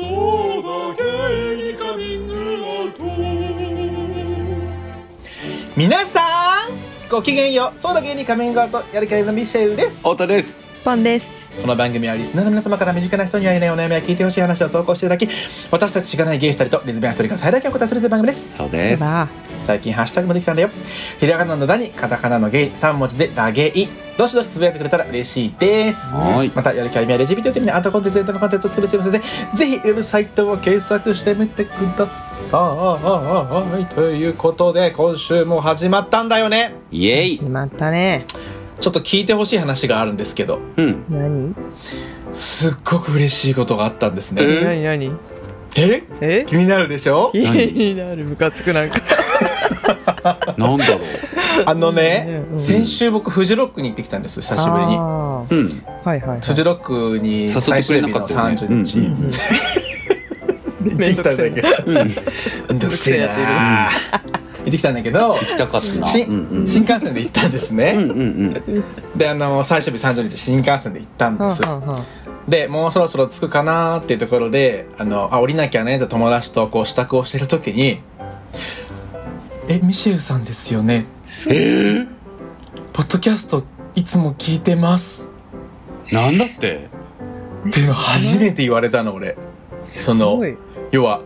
そうだゲイにカミングアウト。皆さんごきげんよう。そうだ芸人カミングアウト。やる気ありのミシェルです。太田ですパンです。この番組はリスナーの皆様から身近な人に会えないお悩みや聞いてほしい話を投稿していただき私たちしがないゲイ2人とレズビアン1人が最大限お答えするとい。う番組ですそうですば最近ハッシュタグもできたんだよ。ひらがなの「だ」にカタカナの「ゲイ」3文字で「だゲイ」どしどしつぶやいてくれたら嬉しいです。はい。またやる気ありみやレジビデオというアートコンテンツエンタメコンテンツを作るチーム先生ぜひウェブサイトを検索してみてください。ということで今週も始まったんだよね。イエイ。決まったね。ちょっと聞いてほしい話があるんですけど。うん。何？すっごく嬉しいことがあったんですね。え？何？何？え？え？気になるでしょ？気になる。ムカつくなんか。なんだろう。あのね、うん。先週僕フジロックに行ってきたんです久しぶりに。あうん。ーはいはいはい。フジロックに最終日のれなかったよね30日、うんうんうん。行ってきたん。だけどうんどくせえな行ってきたんだけど行きたかったな。しうんうん新幹線で行ったんですね、うんうんうん。であの最終日30日新幹線で行ったんです、でもうそろそろ着くかなーっていうところであのあ降りなきゃねって友達とこう支度をしてる時に「えミシェルさんですよね。えー？ポッドキャストいつも聞いてます」なんだって？っていうの初めて言われたの俺。その要は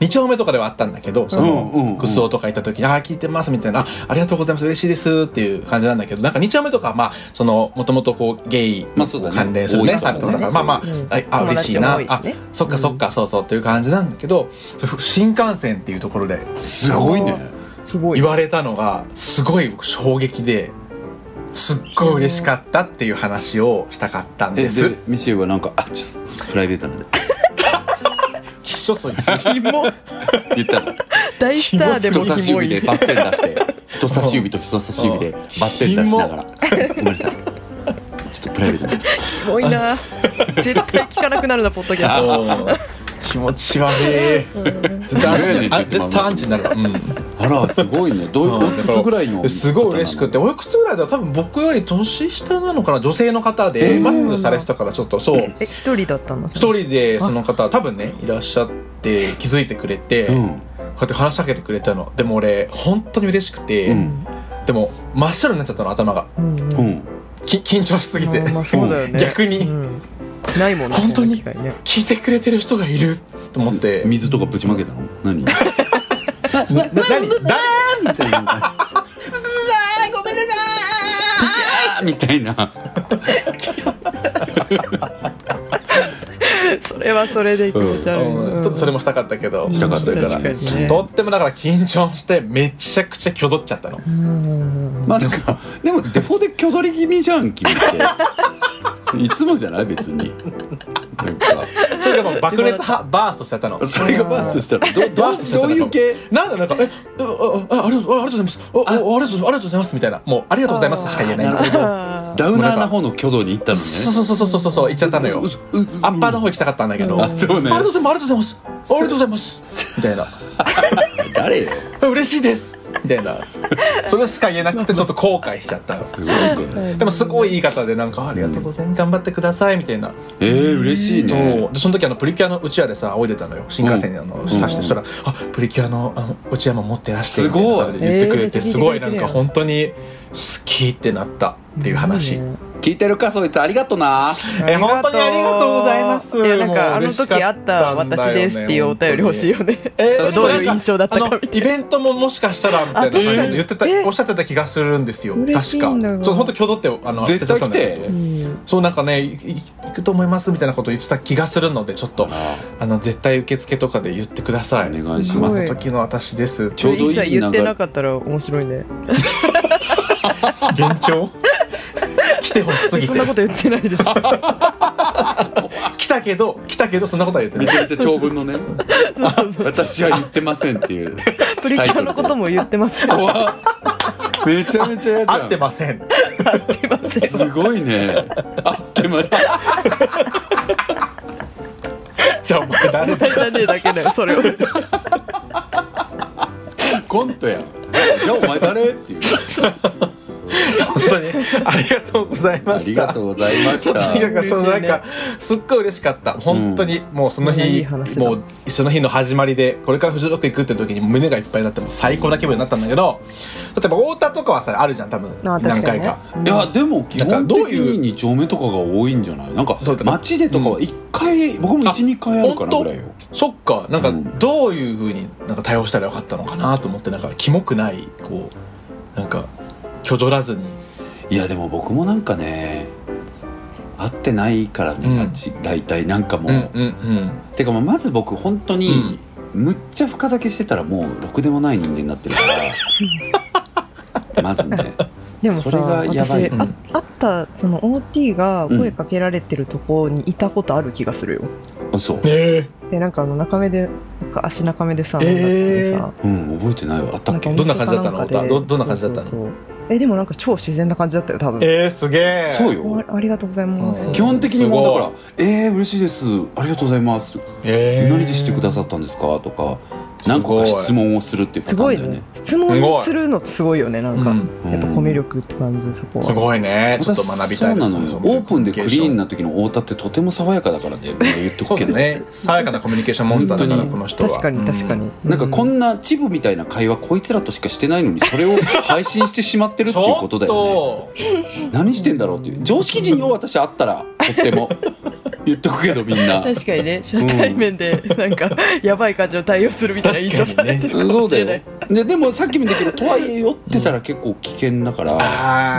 2丁目とかではあったんだけどその、クソとか行った時に「ああ聞いてます」みたいな。あ「ありがとうございます。嬉しいです」っていう感じなんだけどなんか2丁目とかはまあそのもともとこうゲイ関連するね多いからねサルとかだからまあまあ、うん。ああ嬉しいな、あそっかそっか、そうそうっていう感じなんだけど新幹線っていうところですごいね。すごい。言われたのがすごい衝撃ですっごい嬉しかったっていう話をしたかったんえです。でミシェルはなんかあちょっとプライベートなんでしょそいつキモ。言ったの大スターでも人差しキモい。指でバッテン出して人差し指と人差し指でバッテン出しながらごめんなさいちょっとプライベートなキモいな。絶対聞かなくなるなポッドキャスト。うん気持ち悪い。絶対アンチになるあ絶対アンチになる。わうん。あらすごいね。どういうおいくつぐらいのすごい嬉しくて。おいくつぐらいだ？多分僕より年下なのかな？女性の方で、えー。マスクされてたからちょっとそう。え一人だったの？一人でその方多分ねいらっしゃって気づいてくれて、うん。こうやって話しかけてくれたの。でも俺本当に嬉しくて、うん。でも真っ白になっちゃったの頭が。うんうん。緊張しすぎて、まあまあそうだよね。逆に。うんないもんね。本当に？聞いてくれてる人がいると思って。水とかぶちまけたの？何？な何？誰？みたいなごめんなさあーみたいな それはそれで気持ち悪い。うん。ちょっとそれもしたかったけど。したかったからね。とってもだから緊張してめちゃくちゃ挙動っちゃったの。まあでもでもデフォで挙取り気味じゃん君って。いつもじゃない？別になんか。それがもう爆裂はバーストしちゃったの。それがバーストしたらどどバーストしちゃったの？どういう系？なんかなんか「えあああありがとうあありがとうございます。ああありがとうありがとうございます」みたいな。もう「ありがとうございます」しか言えない。あーなるほど。ダウナーな方の挙動に行ったのね。そうそうそうそうそうそう言っちゃったのよ。ううアッパーの方行きたかったんだけど。うんああそうね。りがとうございますありがとうございます。ありがとうございます。みたいな。誰よ。嬉しいですみたいな。それしか言えなくてちょっと後悔しちゃったんです。すごいね。でもすごい言い方でなんか「ありがとうございます。頑張ってください」みたいな。えー、嬉しいね。でその時あのプリキュアのうちわでさ仰いでたのよ。新幹線にあの。ん刺してしたら「あプリキュアのあのうちわも持ってらして」すごい。言ってくれてえーすごいなんか本当に好きってなったっていう話、聞いてるかそいつ。ありがとな。え本当にありがとうございます。いやなんかあの時あった私ですっていうお便り欲しいよね。えーどういう印象だったかあのみたいイベントももしかしたらみたいな言ってたえ？おっしゃってた気がするんですよ。確か。ちょっと本当挙動ってあの絶対来て。うん。そうなんかね行くと思いますみたいなこと言ってた気がするのでちょっとあの絶対受付とかで言ってください。お願いします。その時の私ですちょうどいい言ってなかったら面白いね。幻聴 来てほしすぎて。そんなこと言ってないです。来たけど来たけどそんなことは言ってない。めちゃめちゃ長文のね。私は言ってませんっていうプリキュアのことも言ってまめちゃめちゃ嫌じゃん。合ってません。すいません。すごいね。あってまだ じゃあ僕誰じゃねえだけだよそれを。コントや。じゃあお前誰っていう本当に。ありがとうございまありしたがとうございました。なんかそのなんかすっごい嬉しかった。本当にもうその日もうその日の始まりでこれからフジロック行くって時に胸がいっぱいになってもう最高な気分になったんだけど例えば太田とかはさあるじゃん多分。あ何回確か。いやでも基本的どういうに2丁目とかが多いんじゃない？なんか街でとかは1回、僕も12回あるかな本当？ぐらいよ。そっか。なんかうん。どういうふうになんか対応したらよかったのかなと思ってなんかキモくないこうなんか挙取らずに。いやでも僕もなんかね会ってないからね、うん。街大体。なんかもう、うんうんてかまず僕本当に、むっちゃ深酒してたらもうろくでもない人間になってるから。まずね。でもさそれがやばい。私、うん。ああったその OT が声かけられてるとこにいたことある気がするよ、あそうえでなんかあの中目でなんか足中目でさ、えーさ。うん覚えてないわ。あったっけ？どんな感じだったの？どどんな感じだったの？そうそうそうえでもなんか超自然な感じだったよ多分、えー、すげえ。そうよ。あありがとうございます、うん基本的にもうだから「えー、嬉しいです。ありがとうございます」えー、何で知ってくださったんですか?」とか何個か質問をするっていうパすごいねターンだよね。質問するのってすごいよねなんか、うん。やっぱコミュ力って感じそこは。すごいね。ちょっと学びたいですそうなのよオープンでクリーンな時の太田ってとても爽やかだからね言っとくけど、ね。爽やかなコミュニケーションモンスターだからこの人は。確かに確かに、なんかこなんなチブみたいな会話こいつらとしかしてないのにそれを配信してしまってるっていうことだよね。何してんだろうっていう。常識人よ私あったらとっても言っとくけどみんな。確かにね。初対面でなんかやばい感じの対応するみたいな印象されてるかそうだよ。ででもさっきも言ったけどとはいえ酔ってたら結構危険だから、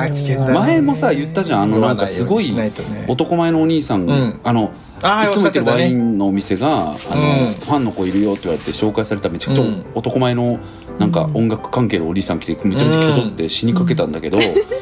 あー危険だね。前もさ言ったじゃん。あのなんかすごい男前のお兄さん、うん。あのいつも行ってるワインのお店があの、うん。ファンの子いるよって言われて紹介されためちゃくちゃうん。男前のなんか音楽関係のお兄さん来てめちゃめちゃ気取って死にかけたんだけど、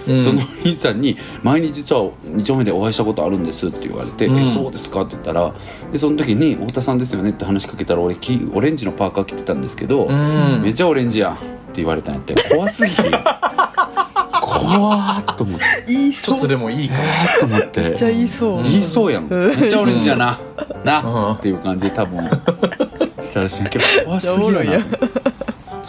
うん。そのお兄さんに「前に実は2丁目でお会いしたことあるんです」って言われて「うんえそうですか?」って言ったらでその時に「太田さんですよね?」って話しかけたら俺きオレンジのパーカー着てたんですけど、うんめっちゃオレンジやんって言われたんやって。怖すぎて。怖ーっと思って。言いそう。ちょっとでもいいか。と思って。めっちゃ言いそう。言いそうやん。うん。めっちゃオレンジやな。な。うん。っていう感じで多分 しいけど怖すぎるな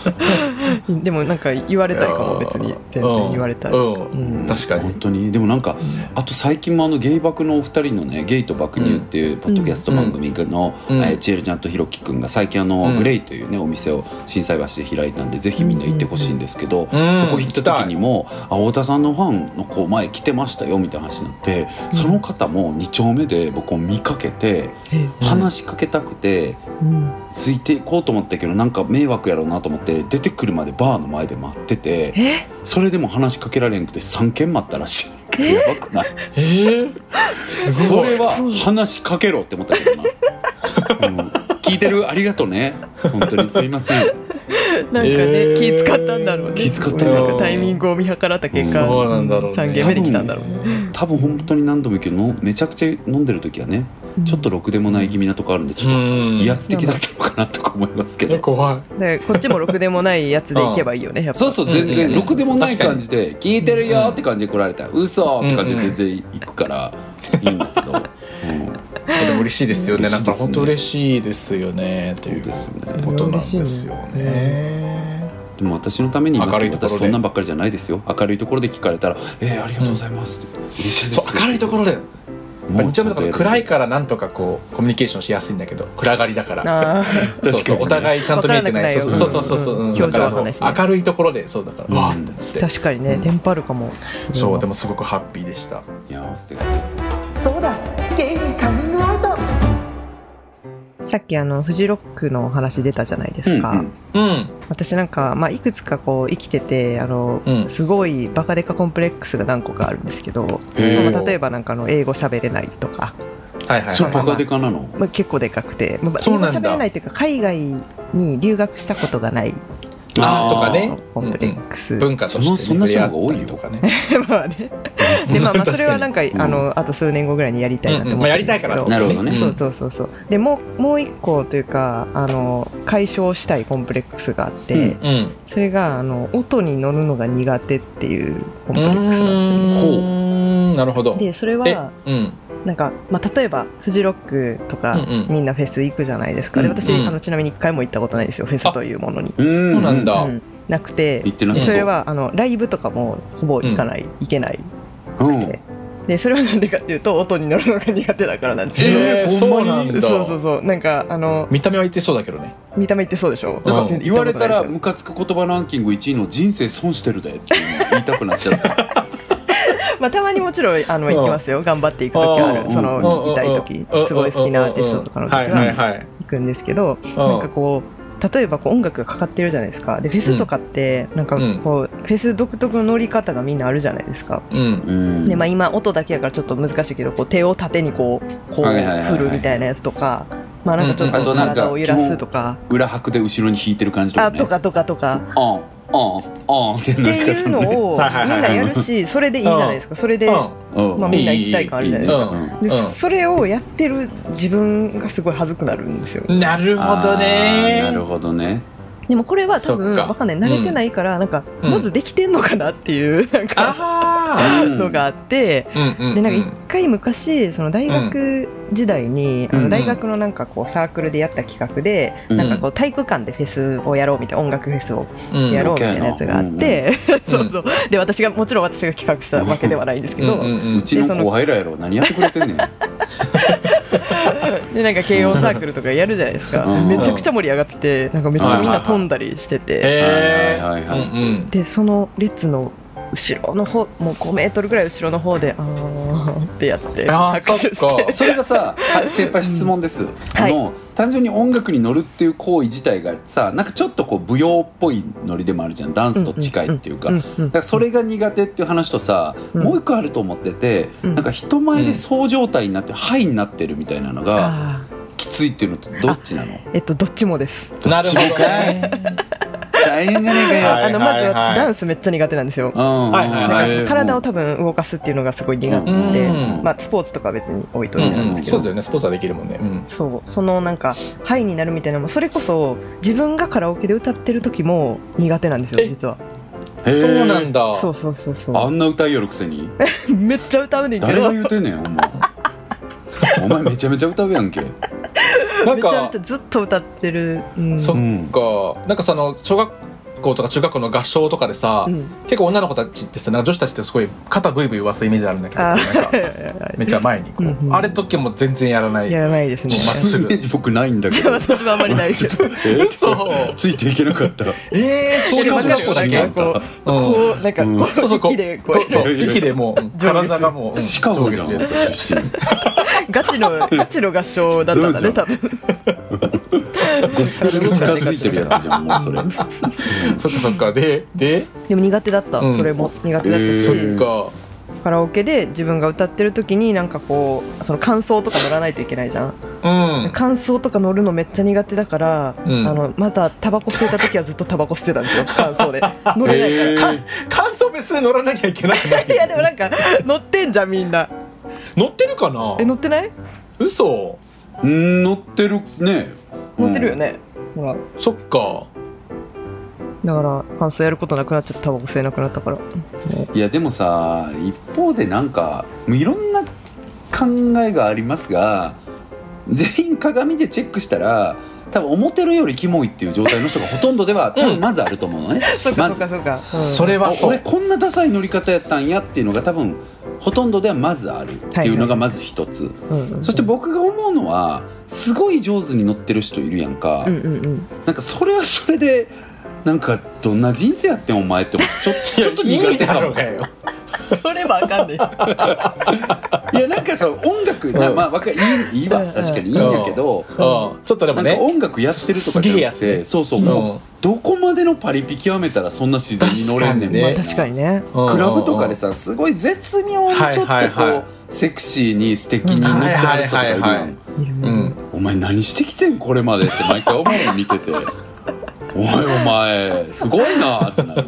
でもなんか言われたいかも別に。全然言われたい、うん。うん。確かに。本当に。でもなんかあと最近もあのゲイバクのお二人のねゲイと爆乳っていうポッドキャスト番組の、うん。えーチエルちゃんとひろきくんが最近あの、うん。グレイというねお店を心斎橋で開いたんでぜひみんな行ってほしいんですけど、ん。そこ行った時にも「あ太田さんのファンの子前来てましたよ」みたいな話になってその方も2丁目で僕を見かけてえ。話しかけたくてうんついていこうと思ったけどなんか迷惑やろうなと思って出てくるまでバーの前で待っててえ？それでも話しかけられんくて3件待ったらしい。やばくな。いえー、すごい。それは話しかけろって思ったけどな、う ん聞いてる？ありがとうね。本当にすいません。なんかね、えー。気使ったんだろうね。気使ったんだろう。なんかタイミングを見計らった結果そうなんだろうね。3軒目で来たんだろうね。多分本当に何度も言うけどのめちゃくちゃ飲んでる時はねちょっとろくでもない気味なとこあるんでちょっとん。威圧的だったのかなとか思いますけど、怖い。でこっちもろくでもないやつで行けばいいよねやっぱ。そうそう全然。うん。ろくでもない感じで「聞いてるよ」って感じで来られたら「嘘って感じで全然行くからいいんだけど、うんでも嬉しいですよね。なんか本当嬉しいですよね。っていう。そうですね。ことなんですよね。でも私のために言いますけど明るいところで。私そんなんばっかりじゃないですよ。明るいところで聞かれたら「えー、ありがとうございます」って嬉しいです明るいところで。やっぱもう日曜日とか暗いかからなんとかこうコミュニケーションしやすいんだけど暗がりだから。そうそうお互いちゃんと見えてない。そうそうそう。そううんう。ん。だから明るいところでそうだからうん。わーってなって。確かにね、うん。テンパるかも。そうでもすごくハッピーでした。いやー素敵ですそうださっきあのフジロックのお話出たじゃないですか、うんうん。私なんか、まあ、いくつかこう生きててあの、うん。すごいバカデカコンプレックスが何個かあるんですけど、まあ、例えばなんかあの英語喋れないとか、はいはいはい。それバカデカなの？まあ、結構でかくて、まあ、英語そうなんだ。喋れないというか海外に留学したことがないあー。とかね。コンプレックス、文化としてねそんなそんな人が多いとかね。まあね。でまあまあそれはなんかにあのあと数年後ぐらいにやりたいなって思ってまあやりたいからなるほどね。そうそうそう。そうでもうもう一個というかあの解消したいコンプレックスがあって、うん。うん。それがあの音に乗るのが苦手っていうコンプレックスなんですよね。ほう。うなるほど。でそれえはうんなんか、まあ、例えばフジロックとか、うんうん。みんなフェス行くじゃないですか。でうん私、うん。あのちなみに一回も行ったことないですよフェスというものに、うんそうなんだ。うん。なくてそれはあのライブとかもほぼ行かない、行けない。うん。て、でそれはなんでかっていうと音に乗るのが苦手だからなんですよ、えー、そうなんだ。そうそうそう。なんかあの見た目は言ってそうだけどね。見た目言ってそうでしょ？うん。なんか言われたらムカつく言葉ランキング1位の人生損してるでって言いたくなっちゃった まあたまにもちろんあの行きますよ。頑張っていく時はあうん。るその聞きたい時。すごい好きなアーティストとかの時は行くんですけどうん。なんかこう例えばこう音楽がかかってるじゃないですか。でフェスとかってなんかこうフェス独特の乗り方がみんなあるじゃないですか。うん。うん。でまあ今音だけやからちょっと難しいけどこう手を縦にこうこう振るみたいなやつとか。まあなんかちょっと体を揺らすとか。裏拍で後ろに弾いてる感じとかね。あとかとかとか。あんあんあんっていうのをみんなやるしそれでいいじゃないですか。それでうん。まあみんな一体感あるじゃないですか。でうん。それをやってる自分がすごい恥ずくなるんですよ。うんなるほどあねーなるほどねでもこれは多分わかんない。慣れてないからなんかうん。まずできてんのかなっていう なんかあうんのがあって。あうんうん。でなんか一回昔その大学時代にあうんの大学のなんかこうサークルでやった企画でうん。なんかこう体育館でフェスをやろうみたいな音楽フェスをうん。やろうみたいなやつがあって。そうそう。で私がもちろん私が企画したわけではないんですけど。うんうんうん。うちの後輩らやろ何やってくれてんねん でなんか慶応サークルとかやるじゃないですか。うん。めちゃくちゃ盛り上がっててなんかめっちゃみんな飛んだりしてて。でその列の後ろの方もう5メートルぐらい後ろの方であーってやってあー拍手そっか。してそれがさ、はい、先輩質問です、あの単純に音楽に乗るっていう行為自体がさなんかちょっとこう舞踊っぽいノリでもあるじゃん。ダンスと近いっていうか、うんうんだからそれが苦手っていう話とさ、うん。もう一個あると思ってて、うん。なんか人前でそう状態になってハイになってるみたいなのがあきついっていうのとどっちなの？ーえっとどっちもです。なるほどどっちもかい。ね大変じゃねえかよ、はいあのまずはい私ダンスめっちゃ苦手なんですよ。体を多分動かすっていうのがすごい苦手うんで、うん。まあ、スポーツとかは別に置いといて。なんですけど、そうだよね。スポーツはできるもんね。うん。そう。そのなんかハイになるみたいなのもそれこそ自分がカラオケで歌ってる時も苦手なんですよえ？実は。そうなんだ。そうそうそうそあうんな歌いよるくせに？めっちゃ歌うねんけど。誰が言うてんねんお前。お前めちゃめちゃ歌うやんけなんめちゃめかちゃずっと歌ってる、うん、そっか。なんかその小学校とか中学校の合唱とかでさうん。結構女の子たちってさなんか女子たちってすごい肩ブイブイ言わすイメージあるんだけどあなんかめっちゃ前に。こううんうん。あれ時も全然やらない。やらないですね。まっすぐ。イメージ僕ないんだけど。私はあんまりないけどえ？嘘。ついていけなかった。ええしかも小学校だけこうこうなんかうん。こうそうそう。こう息でこう息でもう体がもう ガチのガチの合唱だったんだね多分ゴスペルに近づいてるやつじゃんもうそれそっかそっかでででも苦手だった、うんそれも苦手だったし、そっうかカラオケで自分が歌ってる時になんかこうその感想とか乗らないといけないじゃん、うん感想とか乗るのめっちゃ苦手だから、うんあのまたタバコ吸えた時はずっとタバコ吸ってたんですよ感想で乗れないから、え感想別に乗らなきゃいけないいやでもなんか乗ってんじゃんみんな乗ってるかなえ乗ってない嘘うん乗ってるね乗ってるよね、ほら。そっか。だから感想やることなくなっちゃってタバコ吸えなくなったから、ねいやでもさ一方でなんかもういろんな考えがありますが全員鏡でチェックしたら多分思ってるよりキモいっていう状態の人がほとんどでは多分まずあると思うのね、そうかまずそうかそうか、うん。それはあそう。俺こんなダサい乗り方やったんやっていうのが多分ほとんどではまずあるっていうのがまず一つ、そして僕が思うのはすごい上手に乗ってる人いるやんか、うんうんうん。なんかそれはそれでなんかどんな人生やってんお前ってちょ ちょっと苦手だろうがよ。それはあかんねい。やなんかさ音楽なうん。まあわかいいいいわ。うん。確かにいいんやけどうん。ちょっとでもなんかね音楽やってるとかすげえやつねそうそう。うん。もうどこまでのパリピ極めたらそんな自然に乗れんねんみたいなまあ確かにね。クラブとかでさすごい絶妙にちょっとこう、はいはいはい。セクシーに素敵に乗ってはる人とかいるお前何してきてんこれまでって毎回思うの見てておいお前すごいなってなる。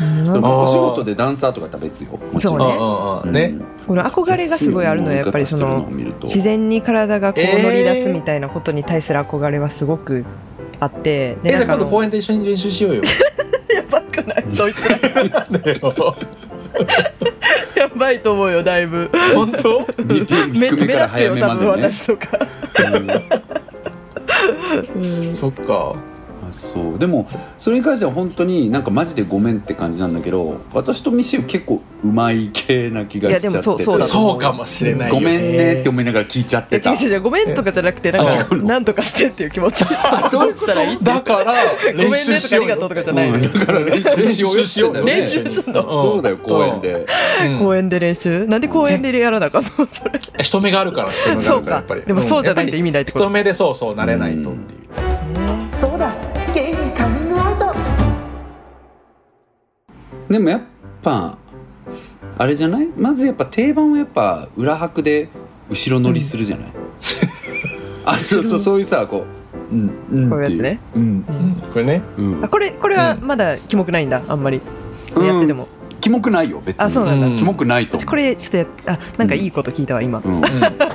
お仕事でダンサーとかとは別よ。もちろん。そうね。この憧れがすごいあるのはやっぱりその自然に体がこうえー乗り出すみたいなことに対する憧れはすごくあって。えじゃあ今度公園で一緒に練習しようよやばくないそいつらだよ。やばいと思うよだいぶ。本当？ビビ目目立つよ多分早めまでね私とか、うん。そっか。あそう。でもそれに関しては本当になんかマジでごめんって感じなんだけど私とミシェル結構うまい系な気がしちゃっていやでもそうそうかもしれないよごめんねって思いながら聞いちゃってた。いや違う違うごめんとかじゃなくてなんかなんとかしてっていう気持ち。そうしたらいいだからごめん練ね習しようとかありがとうとかじゃないの。うん。だから練習しようよって言ってんだよね練習すんの？そうだよ公園で。うん。公園で練習？なんで公園でやらなあかんの？それ。人目があるから人目があるからやっぱり。そうかでもそうじゃないと意味ないってこと。人目でそうそうなれないとっていう。そうだでもやっぱあれじゃない？まずやっぱ定番はやっぱ裏拍で後ろ乗りするじゃない、あそうそうそういうさこううんうんっていう。こういうやつね。うん。うん。これね。うん。あこれこれはまだキモくないんだあんまり。やってても。キモくないよ別に。あそうなんだ。うん。キモくないと私思う。これちょっとやあなんかいいこと聞いたわ今。うん。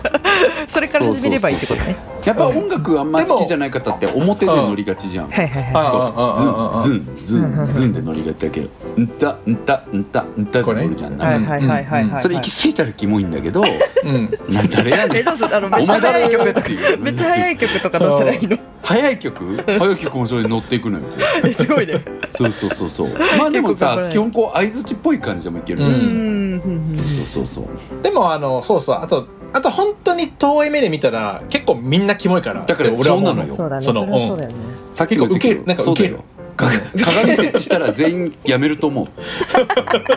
それから始めればいいってことねやっぱ音楽あんま好きじゃない方って表で乗りがちじゃん、はいはいあはあああああズンズンズンズンで乗りがちだけど「んたんたんたんた」で乗るじゃん。いなんかはいはいはいはいはい。それ行き過ぎたらキモいんだけどうん。な誰やねえんおっちゃ前誰よ速い曲とかっていう。めっちゃ速い曲とかどうしたらいいの？早い曲？早い曲もそれに乗っていくのよ。すごいね。そうそうそうそう。まあでもさ基本こう相づちっぽい感じでもいけるじゃ、うんんうんうんそうそうそう。でもあのそうそう。あとあと本当に遠い目で見たら結構みんなキモいから。だから俺は思そうなのよ。そうだね。そのそれはそうだよね。さっきも言って結構ウケるなんかウケるそうだよ。か 鏡設置したら全員やめると思う。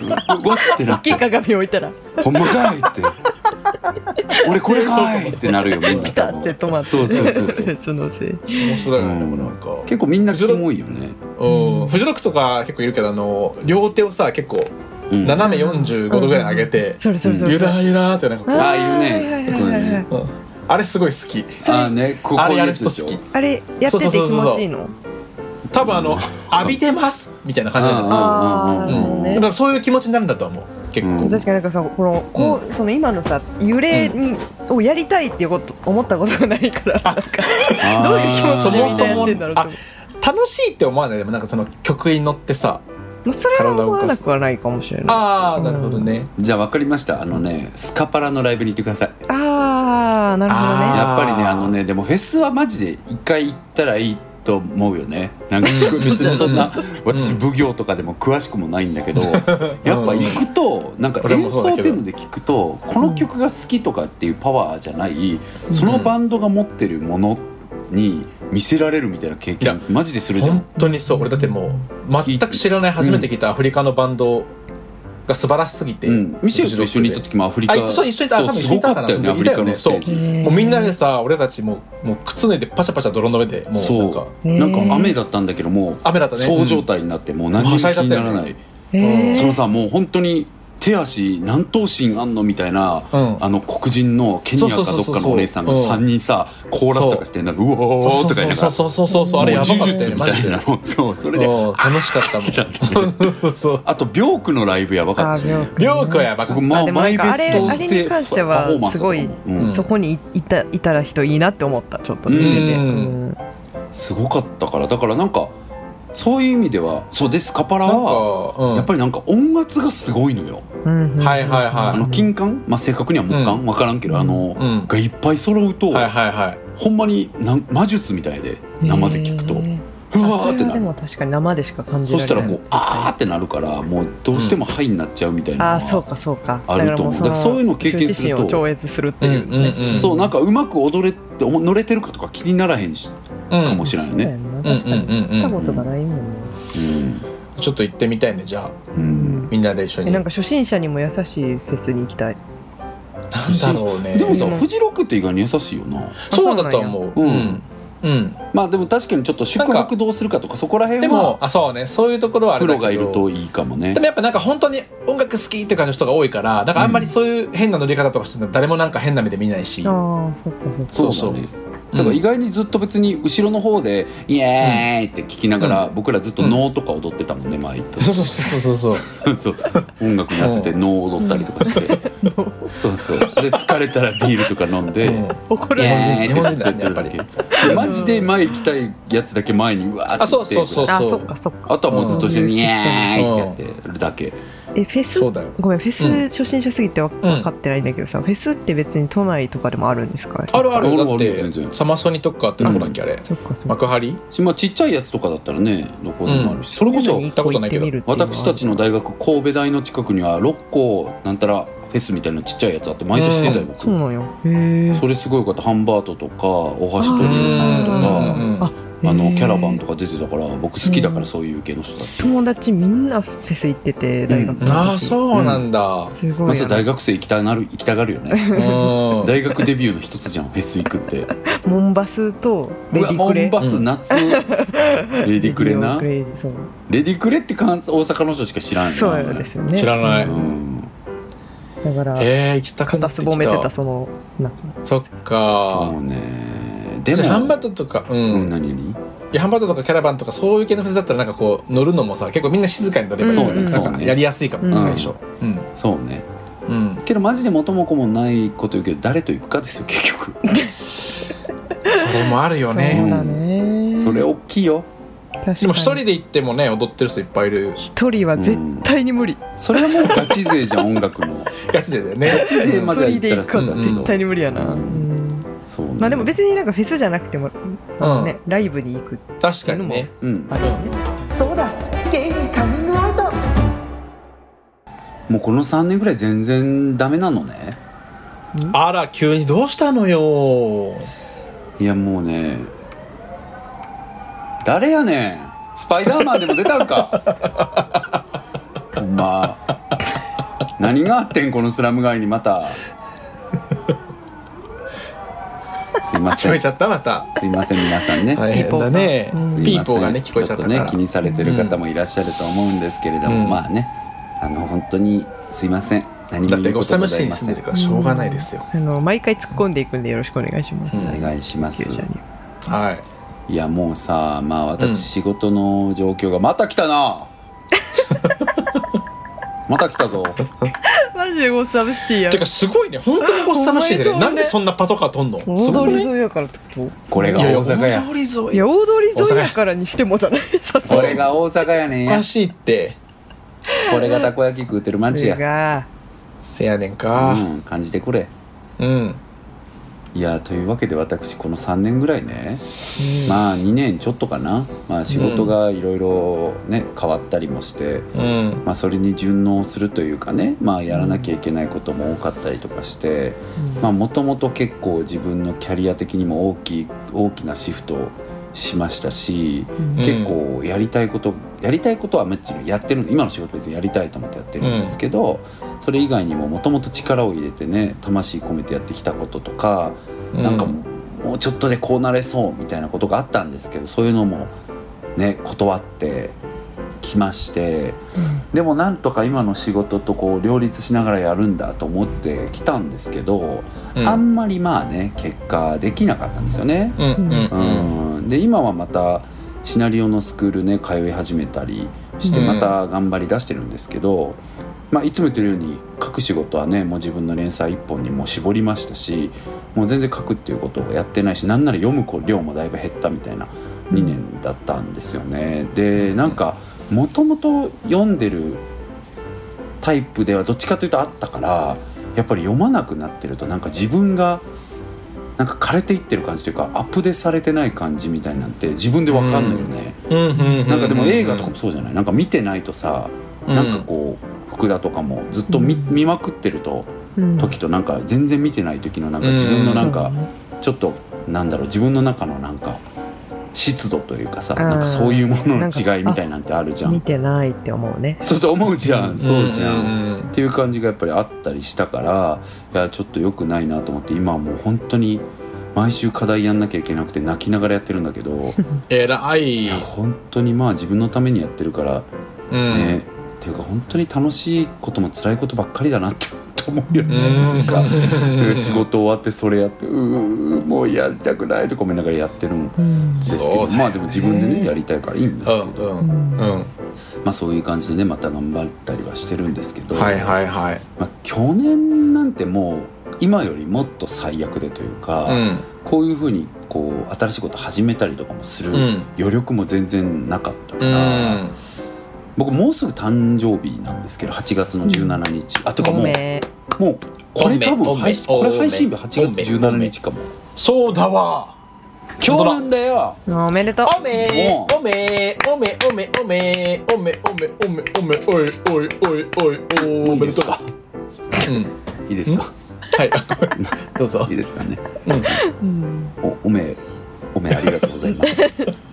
うんうわってなって。大きい鏡置いたら「ほんまかい!」って「俺これかい!」ってなるよみんな。来たって止まって。そうそうそうそう。そのせい。面白いよね、うん。でもなんか。結構みんなキモいよね。うん。フジロックとか結構いるけどあの両手をさ結構うん斜め45度ぐらい上げて、ゆらゆらってなんかこう。ああいうね。あれすごい好き。ああねこうあれやる人好き。あれやってて気持ちいいの？多分あの浴びてますみたいな感じなんだなん、ね。だからそういう気持ちになるんだと思う結構、うん。確かになんかさこのこう、その今のさ揺れに、をやりたいっていうこと思ったことがないからなんか。どういう気持ちでやってんだろうと思う。楽しいって思わない？でもなんかその曲に乗ってさまあそれは思わなくはないかもしれない。ああなるほどね、じゃあ分かりました。あのねスカパラのライブに行ってください。ああなるほどね。やっぱりねあのねでもフェスはマジで一回行ったらいいと思うよね。なんか別にそんな 私奉行とかでも詳しくもないんだけどやっぱ行くとなんか演奏っていうので聞くとこの曲が好きとかっていうパワーじゃないそのバンドが持ってるものに見せられるみたいな経いや験マジでするじゃん。本当にそう。俺だってもう全く知らない初めて聞いたアフリカのバンドが素晴らしすぎて、うん、ミシェルと一緒に行った時もアフリカあそう一緒にあ多分すごかったよね。アフリカのステージ。もうみんなでさ俺たちもうもう靴脱いでパシャパシャ泥の上でもうなんか。そうなんか雨だったんだけども雨だったね。そう状態になってもう何にも気にならない、そのさもう本当に手足何頭身あんのみたいな、うん。あの黒人のケニアかどっかのお姉さんが3人さコーラスとかしてなんかうおーとか言いながら。そうそうそうそうあれやばかったみたいなのそうそれでうん楽しかったもんそうあとビョークのライブやばかったしねあーりょうくはやばかっ僕まあマイベスかあれあれトステに関してパフォーマンスはすごい、うんそこにいいたいたら人いいなって思ったちょっと見てて、すごかったからだからなんかそういう意味ではそうでスカパラはか、うん、やっぱりなんか音圧がすごいのよ。うんうんはいはいはい。あの金管？まあ正確には木管？うん。分からんけどあのうん。がいっぱい揃うとはいはいはい。ほんまになん魔術みたいで生で聞くと。うわってなる。も確かに生でしか感じられない。そしたらこうあーってなるからもうどうしてもハイになっちゃうみたいなああそうかそうか。あると思う。だからそういうのを経験すると超越するっていうね、うんうんうんそうなんかうまく踊れて乗れてるかとか気にならへんしうん。かもしれないよね。そうだよな確かに、うんうんうんうん。行ったことがないもんね、うんちょっと行ってみたいねじゃあ。うん。みんなで一緒に。えなんか初心者にも優しいフェスに行きたい。なんだろうね。でもさうんフジロックって意外に優しいよな。そうだと思う。そうなんや。うん。うん。まあでも確かにちょっと宿泊どうするかとかそこら辺でもはあそうね。そういうところはあプロがいるといいかもね。でもやっぱなんか本当に音楽好きって感じの人が多いからなんかあんまりそういう変な乗り方とかしても誰もなんか変な目で見ないし、ああそっかそっか。そうそうだねだから意外にずっと別に後ろの方で「イエーイ!」って聞きながら僕らずっと能とか踊ってたもんね前行ったそうそうそうそうそう。そう。音楽に合わせて能踊ったりとかして。そうそう。で疲れたらビールとか飲んでうん。怒られるーイってずってるだけ。でマジで前行きたいやつだけ前にうわーってあそうそうそう行ってあそっかそっか。あとはもうずっと一緒に「イエーイ!」ってうんやってるだけええフェス？そうだよ。ごめんフェスうん。初心者すぎてわ分かってないんだけどさ、フェスって別に都内とかでもあるんですか？あるある。だって全然。サマソニとかってどこだっけあれ？そっかそっか。幕張しまあちっちゃいやつとかだったらねどこでもあるし、それこそ行ったことないけど私たちの大学神戸大の近くには六甲なんたらフェスみたいなちっちゃいやつあって毎年出たよ、僕。そうなんよ。へえそれすごいよかった。ハンバートとか大橋トリオさんとうん。かああのキャラバンととか出てたから僕好きだからそういう系の人たち、友達みんなフェス行ってて大学の時。ああそうなんだ。すごい。よまず大学生行きたなる行きたがるよね。うん。大学デビューの一つじゃんフェス行くって。モンバスとレディクレ。モンバス夏、レディクレな。クレディクレって関大阪の人しか知らんよな。そうですよね。知らない。うんだからえー、行きたくな片ってきすぼめてたたそのなんか。そっか。そうね。でもハンバートとかううんん何に？いやハンバートとかキャラバンとかそういう系のフェスだったらなんかこう乗るのもさ結構みんな静かに乗ればいいそうねな。んかやりやすいかもうん。最初。うん。そうね。うん。けどマジで元も子もないこと言うけど誰と行くかですよ結局。それもあるよそうねだね。それ大きいよでも一人で行ってもね踊ってる人いっぱいいる。一人は絶対に無理。それはもうガチ勢じゃん音楽の。ガチでだよね。ガチ勢までは。一人で行ったら行くことはそうだけど絶対に無理やな、うん。うんそうね。まあでも別になんかフェスじゃなくても、あのねライブに行く確かにね。うん。あるよねそうだ。ゲイにカミングアウト。もうこの3年ぐらい全然ダメなのね。あら急にどうしたのよ。いやもうね誰やねん。スパイダーマンでも出たんか。ほんま。何があってんこのスラム街にまた。すいません。す聞こえちゃったまた。いません皆さんね、大変だね。ピーポーがね聞こえちゃったから。ちょっとね気にされてる方もいらっしゃると思うんですけれども、うん。まあね。あの本当にすいません。何もだってゴッサ言うことごムシティに住んざい。ませんでるからしょうがないですよ。あの毎回突っ込んでいくんでよろしくお願いします、うん。お願いします。はいいやもうさまあうん私仕事の状況がまた来たな！また来たぞ。マジでゴッサムシティやてかすごいね。本当にゴッサムシティでね。なんでそんなパトカー飛んの？大通り沿いやからってここれが大阪や。大通り沿い。といや大通り沿いやからにしてもじゃない。さすこれが大阪やおねかしいって。これがたこ焼き食うてる街や。がせやねんか。うん感じてくれ。うんいやというわけで私この3年ぐらいね、まあ2年ちょっとかな、まあ、仕事がいろいろね変わったりもして、うん。まあ、それに順応するというかね、まあ、やらなきゃいけないことも多かったりとかしてもともと結構自分のキャリア的にも大きい大きなシフトをしましたし、ん。結構やりたいことやりたいことはもちろんやってる今の仕事別にやりたいと思ってやってるんですけど、それ以外にももともと力を入れてね魂込めてやってきたこととか、なんかもうもうちょっとでこうなれそうみたいなことがあったんですけどそういうのもね断ってきましてでもなんとか今の仕事とこう両立しながらやるんだと思ってきたんですけど、うんあんまりまあね結果できなかったんですよね。うんで今はまたシナリオのスクールね通い始めたりしてうんまた頑張り出してるんですけど、まあ、いつも言ってるように書く仕事はねもう自分の連載一本にもう絞りましたしもう全然書くっていうことをやってないしなんなら読む量もだいぶ減ったみたいな2年だったんですよね。でなんかもともと読んでるタイプではどっちかというとあったからやっぱり読まなくなってるとなんか自分がなんか枯れていってる感じというかアップデートされてない感じみたいなんて自分でわかんないよね、うん。なんかでも映画とかもそうじゃない？なんか見てないとさ、なんかこう福田とかもずっと見,、うん。見まくってるとうん。時となんか全然見てない時のなんか自分のなんかちょっとなんだろう自分の中のなんか湿度というかさなんかそういうものの違いみたいなんてあるじゃん。見てないって思うね。そうと思うじゃん、そうじゃん、んっていう感じがやっぱりあったりしたからいやちょっと良くないなと思って今はもう本当に毎週課題やんなきゃいけなくて泣きながらやってるんだけど えらい。いや本当にまあ自分のためにやってるからうんね、っていうか本当に楽しいことも辛いことばっかりだなって思うよね、うんなんかうん。仕事終わってそれやってうーもうやりたくないとか思いながらやってるんうん。ですけどまあでも自分でねやりたいからいいんですけど、まあそういう感じでねまた頑張ったりはしてるんですけど、はいはいはい。まあ、去年なんてもう今よりもっと最悪でというか、うん。こういうふうにこう新しいこと始めたりとかもするうん。余力も全然なかったかうら、ん僕もうすぐ誕生日なんですけど8月の17日、あとかもうもうこれ多分配これ配信日8月17日かも。そうだわ。今日なんだよ。おめでとう。おめ。おめ。おめ。おめ。おめ。おめ。おめ。おめ。おめおいおいおい。おいおめでとうかうん。いいですか？はい。どうぞ。いいですかね？うん。おおめおめありがとうございます。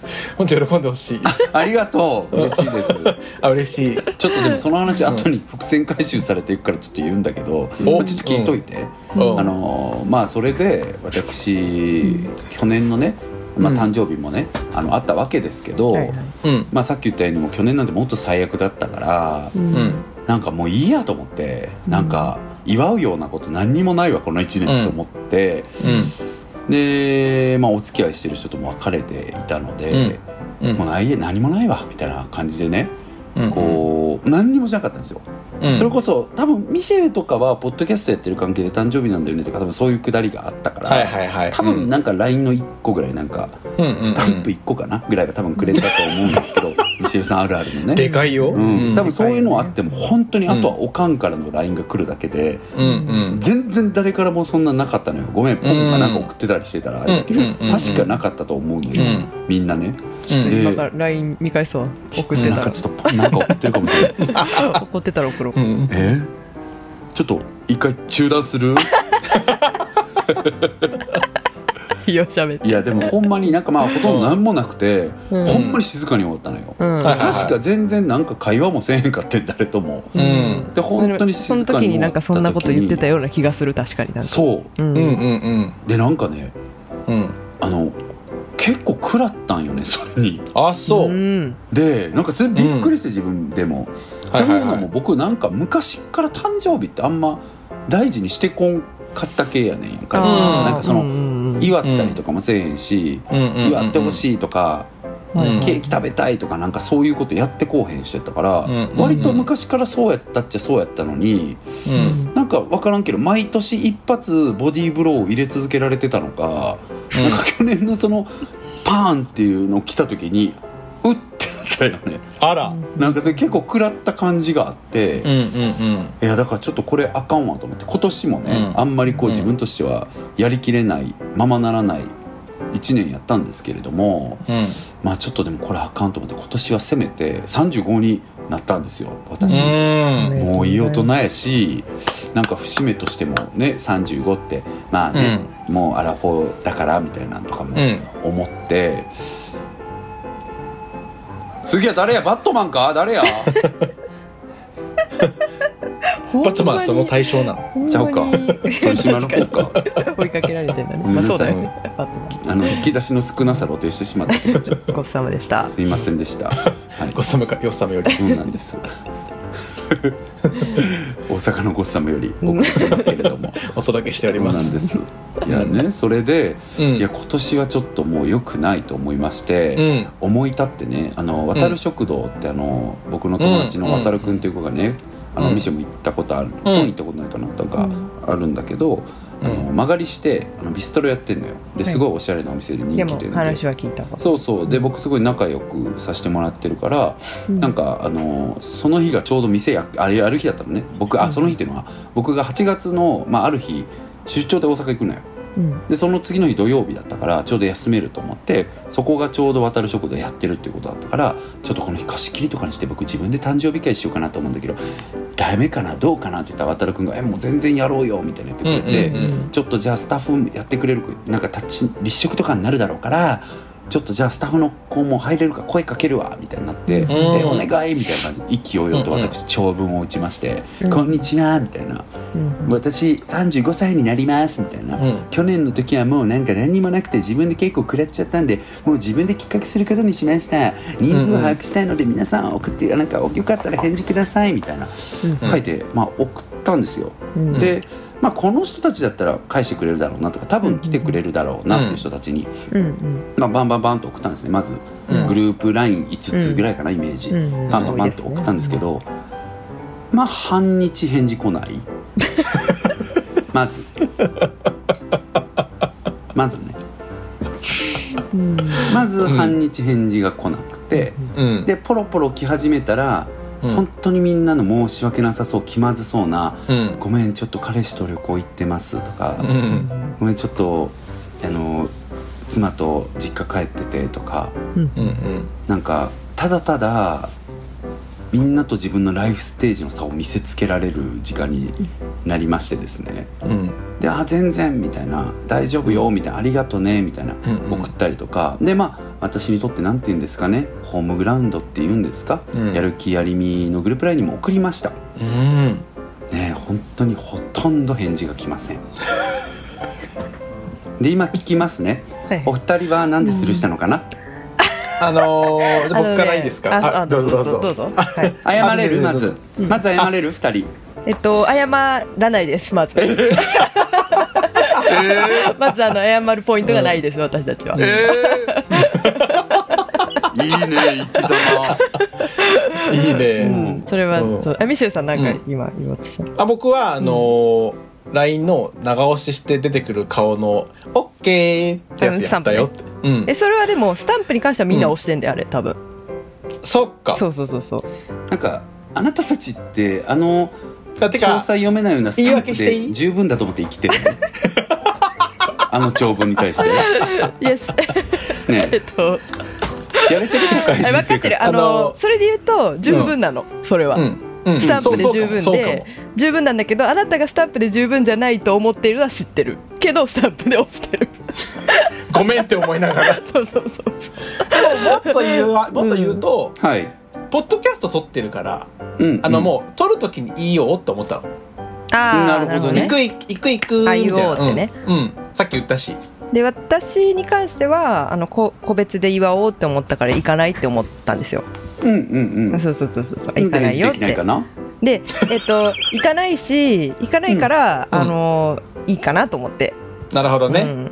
本当喜んでほしい。ありがとう。嬉しいです。あ嬉しい。ちょっとでもその話後に伏線回収されていくからちょっと言うんだけど、おまあちょっと聞いといて、うん。あのーまあそれで私去年のね、まあ、うん。誕生日もねあのあったわけですけど、はいはい。うん。まあ、さっき言ったようにもう去年なんてもっと最悪だったから、うなんかもういいやと思ってなんか祝うようなこと何にもないわこの1年と思って、で、まあ、お付き合いしてる人とも別れていたので、うん。うん。もうないや何もないわみたいな感じでね、うんこう何にもしなかったんですよ、うん。それこそ多分ミシェルとかはポッドキャストやってる関係で誕生日なんだよねとか多分そういうくだりがあったから、はいはいはい。多分なんか LINE の1個ぐらいなんかスタンプ1個かなぐらいは多分くれたと思うんですけどミシェルさんあるあるのね。でかいよ。うん、多分そういうのはあっっても本当にあとはおかんからの LINE が来るだけで、うんうん。全然誰からもそんななかったのよ。ごめんポンがなんか送ってたりしてたらあれだけど、うんうんうん。確かなかったと思うのよ、うん。みんなね。ちょっとで今から LINE 見返そう送ってたら。なんかちょっとなんか送ってるかもしれない。怒ってたら送ろう。うん。え？ちょっと一回中断する？よしゃべっていやでもほんまになんかまあほとんど何もなくて、うん。ほんまに静かに終わったのよ、うん。はい確か全然なんか会話もせえへんかって誰とも。うん。で本当にその静かに時に。なんかそんなこと言ってたよような気がする確かになんか。そう。うん。うんうんでなんかねうん。うんあの結構食らったんよねそれに。あそう。うん。でなんかそれびっくりして自分でも、はいはいはい。というのも僕なんか昔から誕生日ってあんま大事にしてこんかった系やねんかなんかその、うんうんうん祝ったりとかもせえへんし、祝ってほいしいとか、うんケーキ食べたいとかなんかそういうことやってこうへんしてたから、うん割と昔からそうやったっちゃそうやったのにうん。なんか分からんけど毎年一発ボディーブローを入れ続けられてたのか、なんか去年のそのパーンっていうのを来た時にうってたよね。あら。なんかそれ結構食らった感じがあって、うんうんうん。いやだからちょっとこれあかんわと思って今年もね、うん。あんまりこううん。自分としてはやりきれないままならない1年やったんですけれどもまあちょっとでもこれあかんと思って今年はせめて35になったんですよ私、もういい大人やしなんか節目としてもね35ってまあね、もうアラフォーだからみたいなのとかもうん。思って、次は誰や？バットマンか？誰や？バットマンその対象なの？ちゃうか。鳥島の方か。追いかけられてんだね。まあそうだよねバットあの引き出しの少なさ露呈してしまったごち。そうさまでした。すいませんでした。はい。ご、さめかよさめより。そうなんです。大阪のゴッサムよりお送りしてますけれども、お届けしております。です。いやね、それで、うん。いや今年はちょっともう良くないと思いまして、うん。思い立ってね、あの渡る食堂ってあの僕の友達の渡るくんっていう子がね、あのうん。店も行ったことある、うん。本行ったことないかななん。かあるんだけど、あの間借りしてあのビストロやってんのよ。ですごいおしゃれなお店で人気店で。話は聞いたこと。そうそう。で僕すごい仲良くさせてもらってるから、うん。なんかあのその日がちょうど店やあれやる日だったのね。僕あその日っていうのは僕が8月の、まあ、ある日出張で大阪行くのようん。でその次の日土曜日だったからちょうど休めると思ってそこがちょうど渡る食堂やってるっていうことだったからちょっとこの日貸し切りとかにして僕自分で誕生日会しようかなと思うんだけどダメかなどうかなって言ったら渡るくんが「えもう全然やろうよ」みたいな言ってくれて、ちょっとじゃあスタッフやってくれるなんか立ち立食とかになるだろうからちょっとじゃあスタッフの子も入れるか声かけるわみたいになって「うん。えお願い」みたいな感じ。で勢いよと私長文を打ちまして「うん。こんにちは」みたいな。うん「私35歳になります」みたいな、うん。去年の時はもうなんか何にもなくて自分で結構食らっちゃったんでもう自分で企画することにしました。人数を把握したいので皆さん送ってなんかよかったら返事くださいみたいな。うん。書いて、まあ、送ったんですよ。うん。で、まあ、この人たちだったら返してくれるだろうなとか多分来てくれるだろうなっていう人たちに、うんまあ、バンバンバンと送ったんですねまず。うん。グループ LINE5 つぐらいかな、イメージ、バンバンバンと送ったんですけど、まあ半日返事来ない。まず。まずね。うん。まず半日返事が来なくて、うん。でポロポロ来始めたらうん。本当にみんなの申し訳なさそう気まずそうなうん「ごめんちょっと彼氏と旅行行ってます」とかうん。うん「ごめんちょっとあの妻と実家帰ってて」とかうんうん。なんかただただみんなと自分のライフステージの差を見せつけられる時間になりましてですね。うん。で「あ全然」みたいな「大丈夫よ」みたいな「ありがとね」みたいな。うんうん。送ったりとか。でまあ私にとって何て言うんですかねホームグラウンドっていうんですか、うん。やる気やりみのグループラインにも送りました。うん。ねえ本当にほとんど返事が来ません。で今聞きますね。はい。お二人は何でスルーしたのかな、あのー、じゃあ僕からいいですか？あああどうぞどうぞ。どうぞはい。謝れる？まず。まず謝れる？二人。えっと謝らないですまず まずあの謝るポイントがないです私たちは。えー、いいね生き様。いいね、うん。それはうん。そう。あミシェルさんなんかうん。今言おうとした？あ僕はあのー LINE の長押しして出てくる顔の「OK」ってやつやったよって、うん。えそれはでもスタンプに関してはみんな押してんであれ多分。そっか。そうそうそうそう。なんかあなたたちってあの詳細あてか読めないようなスタンプで十分だと思って生きてる。ね あの長文に対して。ね。えっと。やれてる社会人あ分かってる。あのそれで言うと十分なの、それは、うん。うん。スタンプで十分で十分なんだけどあなたがスタンプで十分じゃないと思っているのは知ってる。けどスタンプで押してる。ごめんって思いながら。そうそうそうそう。もっと言うわもっと言うと、はいポッドキャスト撮ってるからうん。あのもう撮る時にいいよって思ったの。ああなるほどね。行く行く行く行くみあたいな。ってね。うん、うん。さっき言ったし。で私に関してはあのこ個別で祝おうって思ったから行かないって思ったんですよ、うんうんうん。そうそうそうそう行かないよって。返事できないかな？でえっと行かないし行かないから、うん。あのいいかなと思って。なるほどね、うん、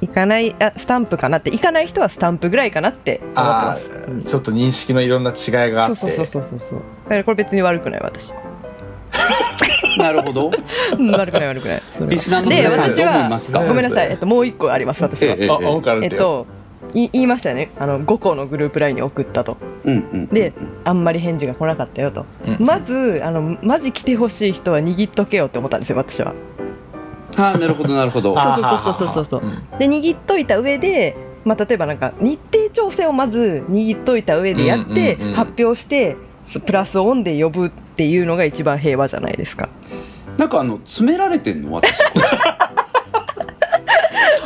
行かないあスタンプかなって行かない人はスタンプぐらいかなって思ってあます。あちょっと認識のいろんな違いがあって。そうそうそうそうそう。だからこれ別に悪くない私。なるほど。うん悪くない悪くない。リスナーので皆さん私どう思いはますか？ごめんなさい、えっと、もう一個あります私は、えええっとい言いましたね。あの5個のグループラインに送ったと。うんうんであんまり返事が来なかったよと、うん。まずあのマジ来てほしい人は握っとけよって思ったんですよ私はああなるほどなるほど。そうそうそうそうそううん。で握っといた上で、まあ、例えばなんか日程調整をまず握っといた上でやって、うんうんうん発表してすプラスオンで呼ぶっていうのが一番平和じゃないですか。なんかあの詰められてんの私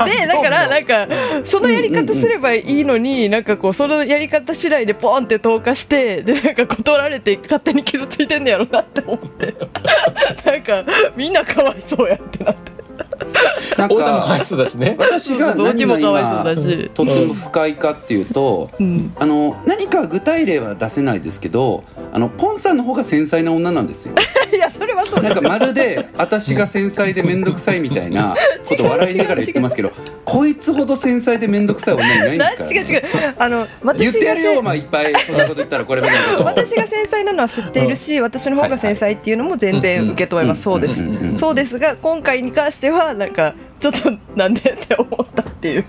でだからなんかそのやり方すればいいのになんかこうそのやり方次第でポンって投下してでなんか断られて勝手に傷ついてんねやろなって思って。なんかみんなかわいそうやってなってなん太田もかわいかそうだしね。私が何が今とっても不快かっていうとうん、あの何か具体例は出せないですけどあのポンさんの方が繊細な女なんですよ。いやそれはそうだ。なんかまるで私が繊細で面倒くさいみたいな ことを笑いながら言ってますけどこいつほど繊細で面倒くさい女いないんですから、ね、違う違うあの私が言ってやるよお前いっぱいそんなこと言ったらこれまで私が繊細なのは知っているし、私の方が繊細っていうのも全然受け止めます、そうです、ん。ん。ん。ん。そうですが今回に関してはなんかちょっとなんでって思ったっていう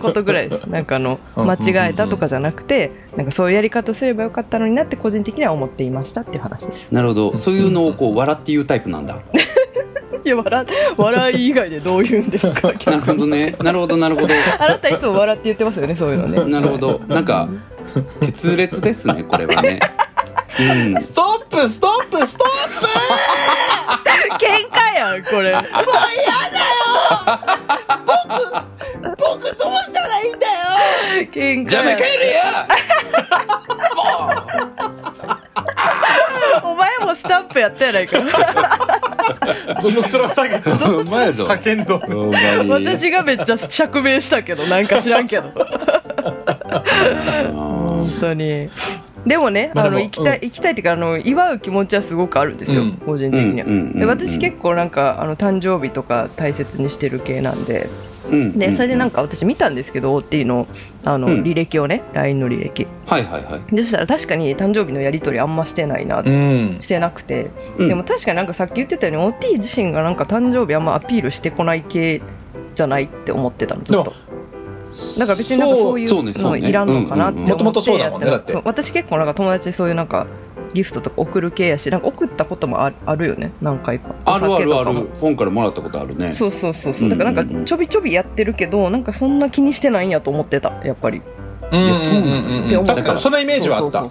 ことぐらいです。なんかあのうん間違えたとかじゃなくてなんかそういうやり方すればよかったのになって個人的には思っていましたっていう話です。なるほど。そういうのをこう笑って言うタイプなんだ。いや笑笑い以外でどう言うんですかなるほどね。なるほどなるほど。あなたいつも笑って言ってますよねそういうのね。なるほど。なんか鉄烈ですねこれはね。うん。ストップストップストッ喧嘩 やんこれ僕どうしたらいいんだよ。喧嘩じるよ。お前もスタンプやったやないか。その面下げてお前ぞ。叫んど。私がめっちゃ釈明したけどなんか知らんけど。本当にでもね、まあでもあの行きたい、うん。行きたいっていうかあの祝う気持ちはすごくあるんですよ、うん。個人的には、うんうんうん。うんで私結構なんかあの誕生日とか大切にしてる系なんで。うんでそれでなんかか私見たんですけどっていうのあの、うん。履歴をね LINE の履歴。はいはいはい。でそしたら確かに誕生日のやり取りあんましてないな、うん。してなくて、うん。でも確かになんかさっき言ってたように OT 自身がなんか誕生日あんまアピールしてこない系じゃないって思ってたのずっとでもだから別になんかそういそうのいらんのかなって思ってうんうん。うん元々そうだもんねだって。そう私結構なんか友達にそういうなんかギフトとか送る系やしなんか送ったこともああるよね何回か。あるあるある。本からもらったことあるね。そうそうそう。そうだからなんうん。うんうんかちょびちょびやってるけどなんかそんな気にしてないんやと思ってたやっぱり。うん。いやそうなのよ。ん確かにそのイメージはあった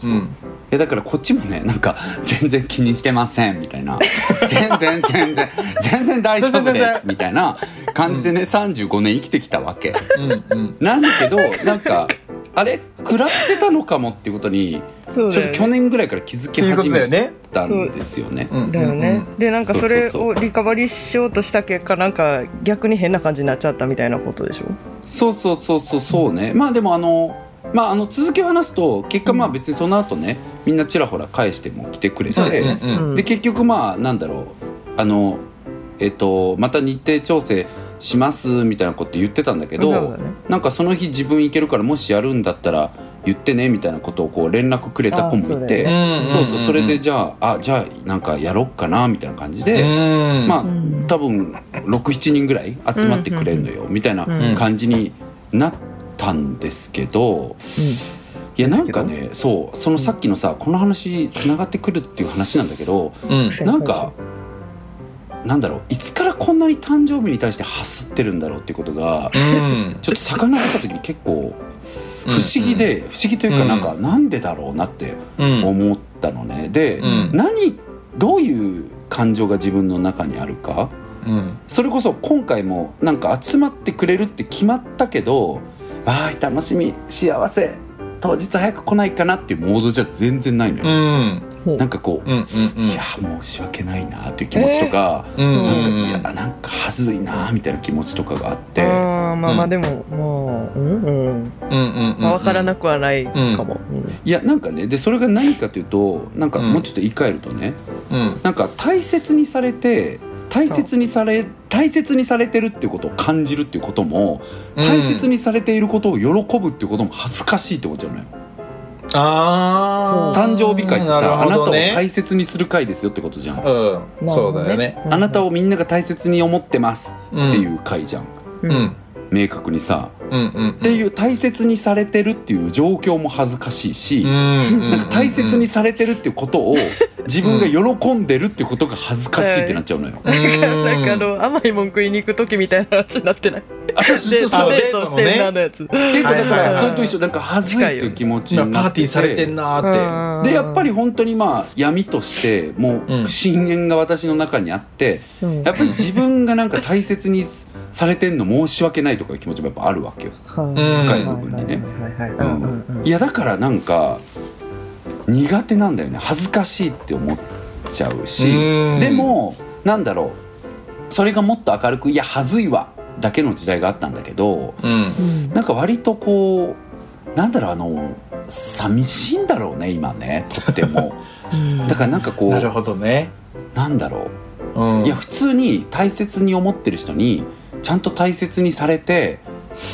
やだからこっちもねなんか 全然気にしてませんみたいな。全然全然全然大丈夫ですみたいな感じでね、35年生きてきたわけ。うんうん。うんなんだけどなんかあれ食らってたのかもっていうことにね。ちょっと去年ぐらいから気づき始めたんですよね。うんだよね、でなんかそれをリカバリーしようとした結果なんか逆に変な感じになっちゃったみたいなことでしょ？そうそうそうそうそうね。まあでもあのまああの続きを話すと結果まあ別にその後ねみんなちらほら返しても来てくれて、うんで結局まあなんだろうあのえっとまた日程調整しますみたいなこと言ってたんだけど、ね。なんかその日自分行けるからもしやるんだったら言ってねみたいなことをこう連絡くれた子もいてそうそうそれでゃじゃああじゃあなんかやろっかなみたいな感じで、まあん。多分67人ぐらい集まってくれるのよみたいなうん。感じになったんですけどいやなんかねそうそのさっきのさこの話つながってくるっていう話なんだけどうん。なんかなんだろういつからこんなに誕生日に対してハスってるんだろうっていうことがうん。ちょっと遡った時に結構不思議で不思議というかなんかなんでだろうなってうん。思ったのね。でうん。何どういう感情が自分の中にあるかうん。それこそ今回もなんか集まってくれるって決まったけどわーい楽しみ幸せ当日早く来ないかなっていうモードじゃ全然ないのうよ、んなんかこう、うんうんいや申し訳ないなっていう気持ちとか、うんなんかうんいやなんかはずいなみたいな気持ちとかがあって、あーまあまうん。あでもまあうんうん。うんうんうんまあ分からなくはないかも、いやなんかねでそれが何かというとなんかうん。もうちょっと言い換えるとね、うん。なんか大切にされて大切にされ大切にされてるっていうことを感じるっていうことも大切にされていることを喜ぶっていうことも恥ずかしいって思っちゃうのよああ誕生日会ってさ、なあなたを大切にする会ですよってことじゃん、うん。そうだよね。あなたをみんなが大切に思ってますうんっていう会じゃん、ううんん明確にさうんうんっていう大切にされてるっていう状況も恥ずかしいし、うんなんか大切にされてるっていうことを自分が喜んでるっていうことが恥ずかしいってなっちゃうのよ。うん。なんかあの甘いもん食いに行く時みたいな話になってない？あそうそうそう。そうデデートしてんなのやつ。結構だからそれと一緒なんか恥ずいっていう気持ちにパなってて。ーティーされてんなーって。でやっぱり本当にまあ闇としてもうん。う深淵が私の中にあってうん。やっぱり自分がなんか大切にされてんの申し訳ないとかいう気持ちもやっぱあるわけよ。深い部分にねはいやだからなんか苦手なんだよね恥ずかしいって思っちゃうしうんでもなんだろうそれがもっと明るく「いや恥ずいわ」だけの時代があったんだけどうんなんか割とこうなんだろうあの寂しいんだろうね今ねとってもだからなんかこうなるほどねなんだろうんういや普通に大切に思ってる人にちゃんと大切にされて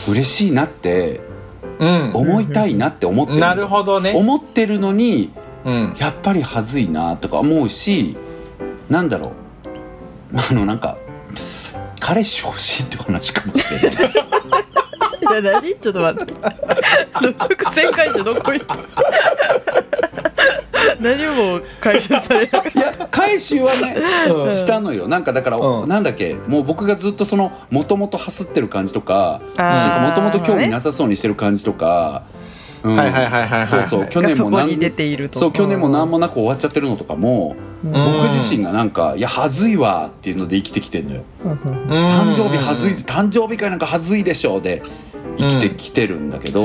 嬉しいなってうん。思いたいなって思ってる。のなるほどね。思ってるのにうん。やっぱり恥ずいなとか思うしなんだろう。あのなんか彼氏欲しいって話かもしれないです。いや何？ちょっと待って。伏線回収どこ行った何も回収されないいや回収はねうん。したのよ。なんかだから、うん。なんだっけもう僕がずっとそのもともと走ってる感じとかもともと興味なさそうにしてる感じとか、うん。はいはいはいはいはい。そうそう去年も何がそう去年も何もなく終わっちゃってるのとかも、うん。僕自身がなんか「いや恥ずいわ」っていうので生きてきてんのよ。うん。誕生日はずい誕生日会なんかはずいでしょうで生きてきてるんだけど、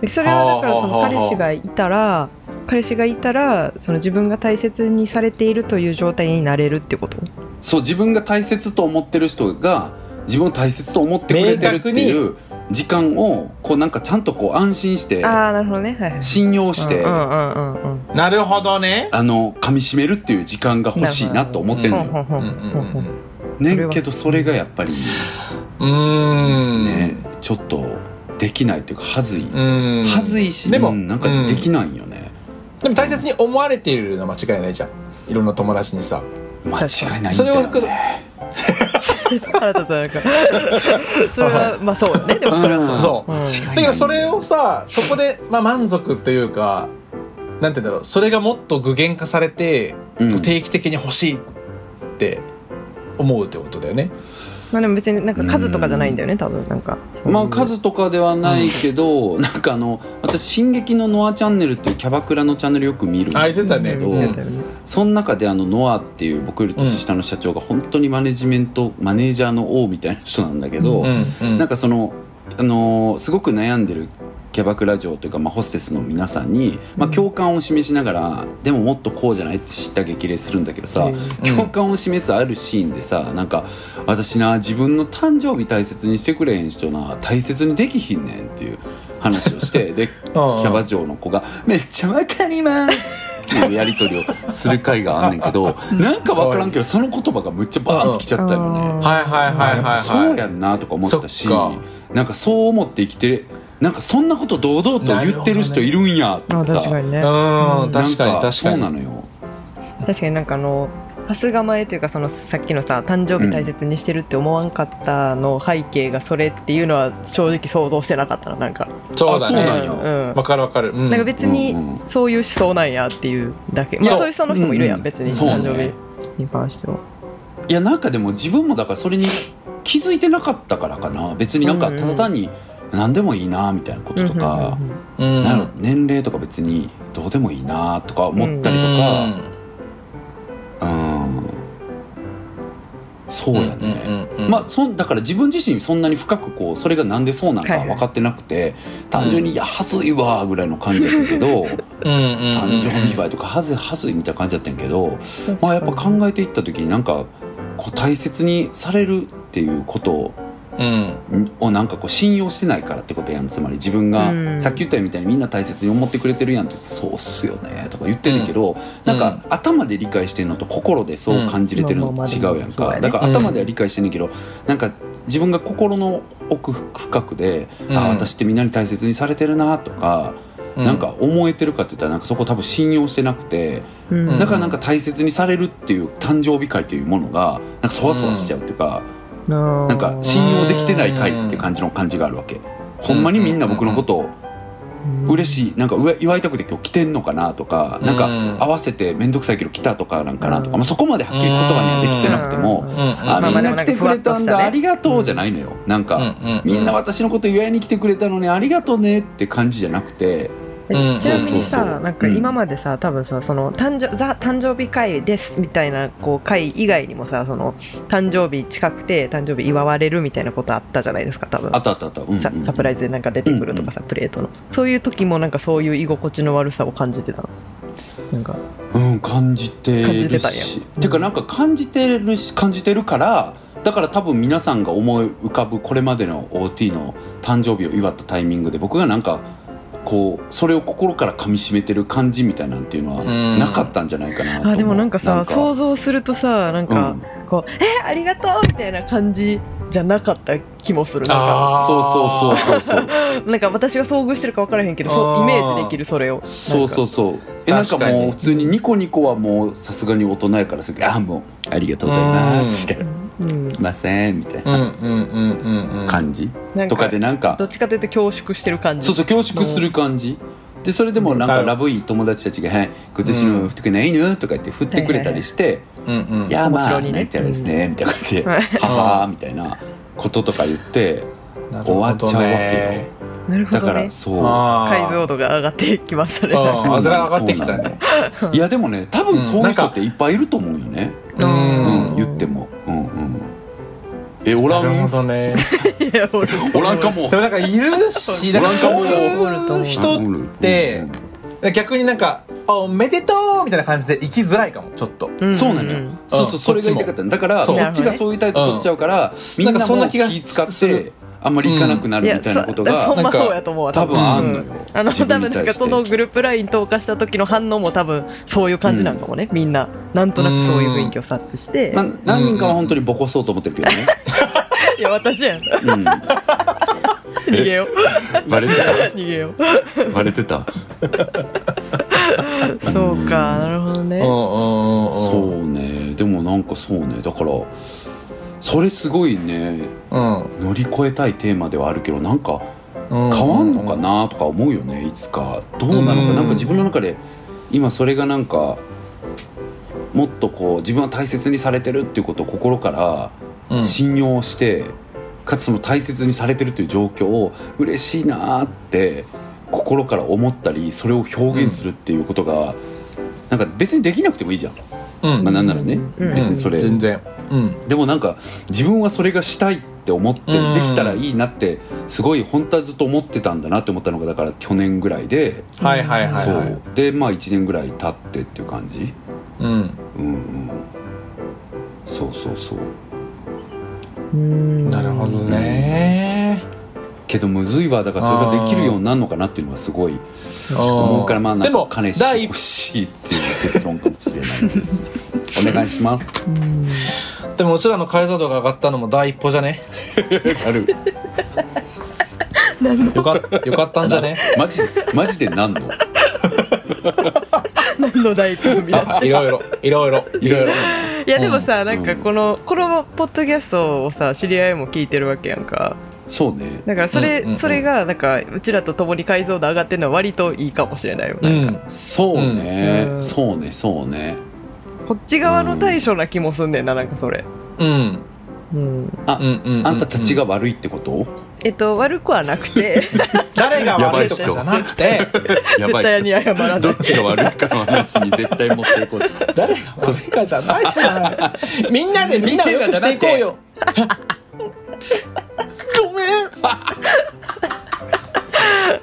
でそれはだからその彼氏がいたら彼氏がいたらその自分が大切にされているという状態になれるってこと？そう自分が大切と思ってる人が自分を大切と思ってくれてるっていう時間をこうなんかちゃんとこう安心してああなるほどね。はいはい。信用して、うんうんうんうんなるほどね。あの噛み締めるっていう時間が欲しいなと思ってるのよ。ねんけどそれがやっぱりうん。うんね、ちょっとできないっていうかはずい、うん。はずいしでもうんなんかできないよね、でも大切に思われているのは間違いないじゃん。いろんな友達にさ。間違いないんそれをだよね腹立つなんかそれはまあそうね。でもそれはそう。そう。うん。だけどそれをさそこで、まあ、満足というかなんて言うんだろう。それがもっと具現化されて、うん。定期的に欲しいって思うってことだよねまあでも別になんか数とかじゃないんだよね多分なんか。まあ数とかではないけど、なんかあの私「進撃のノアチャンネル」っていうキャバクラのチャンネルよく見るんあです言ってたね。けど、やったよねその中であのノアっていう僕より年下の社長が本当にマネジメント、マネージャーの王みたいな人なんだけど、うんうん。なんかその、あのーすごく悩んでるキャバクラ嬢というか、まあ、ホステスの皆さんに、まあ、共感を示しながら、でももっとこうじゃないって知った激励するんだけどさ、うん。共感を示すあるシーンでさなんか私な自分の誕生日大切にしてくれへん人な大切にできひんねんっていう話をして でキャバ嬢の子が「めっちゃわかります」っていうやり取りをする回があんねんけどなんかわからんけどその言葉がむっちゃバーンってきちゃったよね。はいはいはいはいぱそうやはいんなとか思ったしなんかそう思って生きてなんかそんなこと堂々と言ってる人いるんや確かにね。うん確かに確かに。そうなのよ。確かになんかあのハス構えというかそのさっきのさ誕生日大切にしてるって思わんかったの背景がそれっていうのは正直想像してなかったななんか、そうだね。あそうなんや。うん。わかるわかる、うん。なんか別にうんうんそういう思想なんやっていうだけ、いやまあ、そういう人の人もいるやん、うん別に。誕生日に関しては。いやなんかでも自分もだからそれに気づいてなかったからかな。別になんかただ単に何でもいいなみたいなこととか、年齢とか別にどうでもいいなとか思ったりとかうん。そうやね、まあ、そんだから自分自身そんなに深くこうそれがなんでそうなんか分かってなくて、単純に「いやはずいわ」ぐらいの感じだったけど、誕生日祝いとかはずいはずいみたいな感じだったんやけど、まあ、やっぱ考えていった時になんかこう大切にされるっていうことうんをなんかこう信用してないからってことやん。つまり自分が、うん。さっき言ったみたいにみんな大切に思ってくれてるやんってそうっすよねとか言ってるけど、なんか頭で理解してるのと心でそう感じれてるのと違うやんか、うん。まあまあまあだから頭では理解してんねんけど、なんか自分が心の奥深くで、うん。あ私ってみんなに大切にされてるなとか、なんか思えてるかって言ったらなんかそこ多分信用してなくて、うん。だからなんか大切にされるっていう誕生日会というものがなんかそわそわしちゃうっていうか、ななんか信用できてない会っていう感じの感じがあるわけ。ほんまにみんな僕のことを嬉しい。なんか祝いたくて今日来てんのかなとかなんかうん合わせて面倒くさいけど来たとかなんかなとか、まあ、そこまではっきり言葉にはできてなくても、あみんな来てくれたんだ、ありがとうじゃないのよ。なんか、うん。うん。みんな私のこと祝いに来てくれたのにありがとうねって感じじゃなくてえうんちなみにさなんか今までさ多分さその誕生ザ誕生日会ですみたいなこう会以外にもさその誕生日近くて誕生日祝われるみたいなことあったじゃないですか多分あったあったあった、うんうんさサプライズでなんか出てくるとかさ、プレートのそういう時もなんかそういう居心地の悪さを感じてたなんかうん感じて感じてたんやてかなんか感じてるし感じてるからだから多分皆さんが思い浮かぶこれまでの OT の誕生日を祝ったタイミングで僕がなんかこうそれを心から噛み締めてる感じみたいなんていうのはうん。なかったんじゃないかなと思う。あでもなんかさ想像するとさなんか、うん。こう「えありがとう!」みたいな感じじゃなかった気もする。なんかあそうそうそうそうそう。なんか私が遭遇してるか分からへんけどそうあー。イメージできるそれを。そうそうう。そうえなんかもう普通にニコニコはもうさすがに大人やからするけどあもうありがとうございますみたいなうんすいませんみたいうんうなんうんうんうん。感じ？なんとかでなんかどっちかというと恐縮してる感じ。そうそう恐縮する感じ。でそれでもなんかうんラブいい友達たちが「はい今年の服ないの?」とか言って振ってくれたりしてうんうん「いやまあいね。泣いちゃうですね」みたいな感じで「はい。はは」みたいなこととか言ってなるほどね。終わっちゃうわけなるほだかどねらそう。解像度が上がってきましたね。ああそれが上がってきたね。いやでもね多分そういう人っていっぱいいると思うよね。ううんん言っても。うんうんえおらなるほんどね。いや俺おらんかも。でもなんかいるしなんかそういう人って逆になんか「おめでとう!」みたいな感じで生きづらいかもちょっと。んそうなのよ、んそうそうそれが言いたかったの。だからこっちがそういう態度取っちゃうから、みんなそんな気が気使っするてあんまり行かなくなるみたいなことが、ほんまそうやと思う。わ多分あんのよ、あの自多分なんかそのグループライン投下した時の反応も多分そういう感じなんかもね、みんな。なんとなくそういう雰囲気を察知して、まあ、何人かは本当にボコそうと思ってるけどね、いや私やん。うん、逃げよう。バレて逃げよう。たバレてた？そうかなるほどね、そうね。でもなんかそうね。だからそれすごいねうん。乗り越えたいテーマではあるけどなんかうん。変わんのかなとか思うよねいつか。どうなのか。うん。なんか自分の中で今それがなんかもっとこう自分は大切にされてるっていうことを心からうん。信用して、かつその大切にされてるという状況を嬉しいなーって心から思ったりそれを表現するっていうことが、なんか別にできなくてもいいじゃん、うん。まあ、なんならね、うん。別にそれ、全然うん。でもなんか自分はそれがしたいって思ってうんできたらいいなってすごい本当はずっと思ってたんだなって思ったのがだから去年ぐらいで、はいはいはいそはい。う。でまあ1年ぐらい経ってっていう感じ。うん。うんうんそうそうそう。うん。なるほどね。けどむずいわ。だからそれができるようになるのかなっていうのはすごい思うからまあなんかでも金し第欲しいっていう結論かもしれないです。お願いします。うんでもうちらの解像度が上がったのも第一歩じゃね？ある。よかよかったんじゃね？マジマジで何の？何の大工みた？いないろいろいろいろ。いろいろ。いやでもさ、ん。なんかこのこのポッドキャストをさ知り合いも聞いてるわけやんか。そうね。だからそれ、うんうんうん。それがなんかうちらと共に解像度上がってるのは割といいかもしれないよ、うなんかんそうね、うんそうねそうねこっち側の対処な気もすんねんななんかそれ。うん。うん。あ、うんうんあんたたちが悪いってこと、えっと悪くはなくて。誰が悪いとかじゃなくて。や 絶対に謝らない。どっちが悪いかの話に絶対持っていこうと。誰が悪いか。じゃないじゃない。みんなでみんなを良くしていこうよ。ごめん。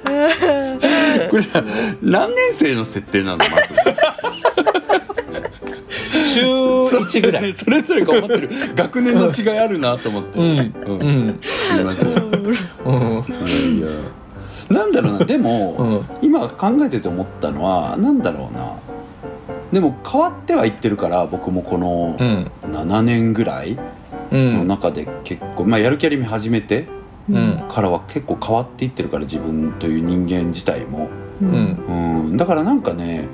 これさ何年生の設定なのまず？中1ぐらい。それぞれが思ってる。学年の違いあるなと思って。うん。うん。うん。すみません。いうん。やいや。なんだろうな。でも、うん。今考えてて思ったのはなんだろうな。でも変わってはいってるから僕もこのうん。7年ぐらいうん。の中で結構、まあ、やる気ありみ始めてうん。からは結構変わっていってるから自分という人間自体も、うん。うん、だからなんかね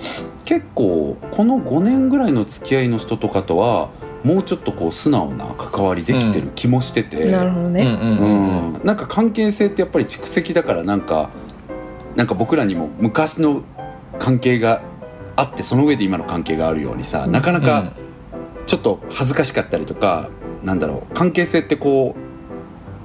結構この5年ぐらいの付き合いの人とかとはもうちょっとこう素直な関わりできてる気もしてて、うん。なるほどね、うんうんなんか関係性ってやっぱり蓄積だからなんかなんか僕らにも昔の関係があってその上で今の関係があるようにさなかなかちょっと恥ずかしかったりとかなんだろう。関係性ってこう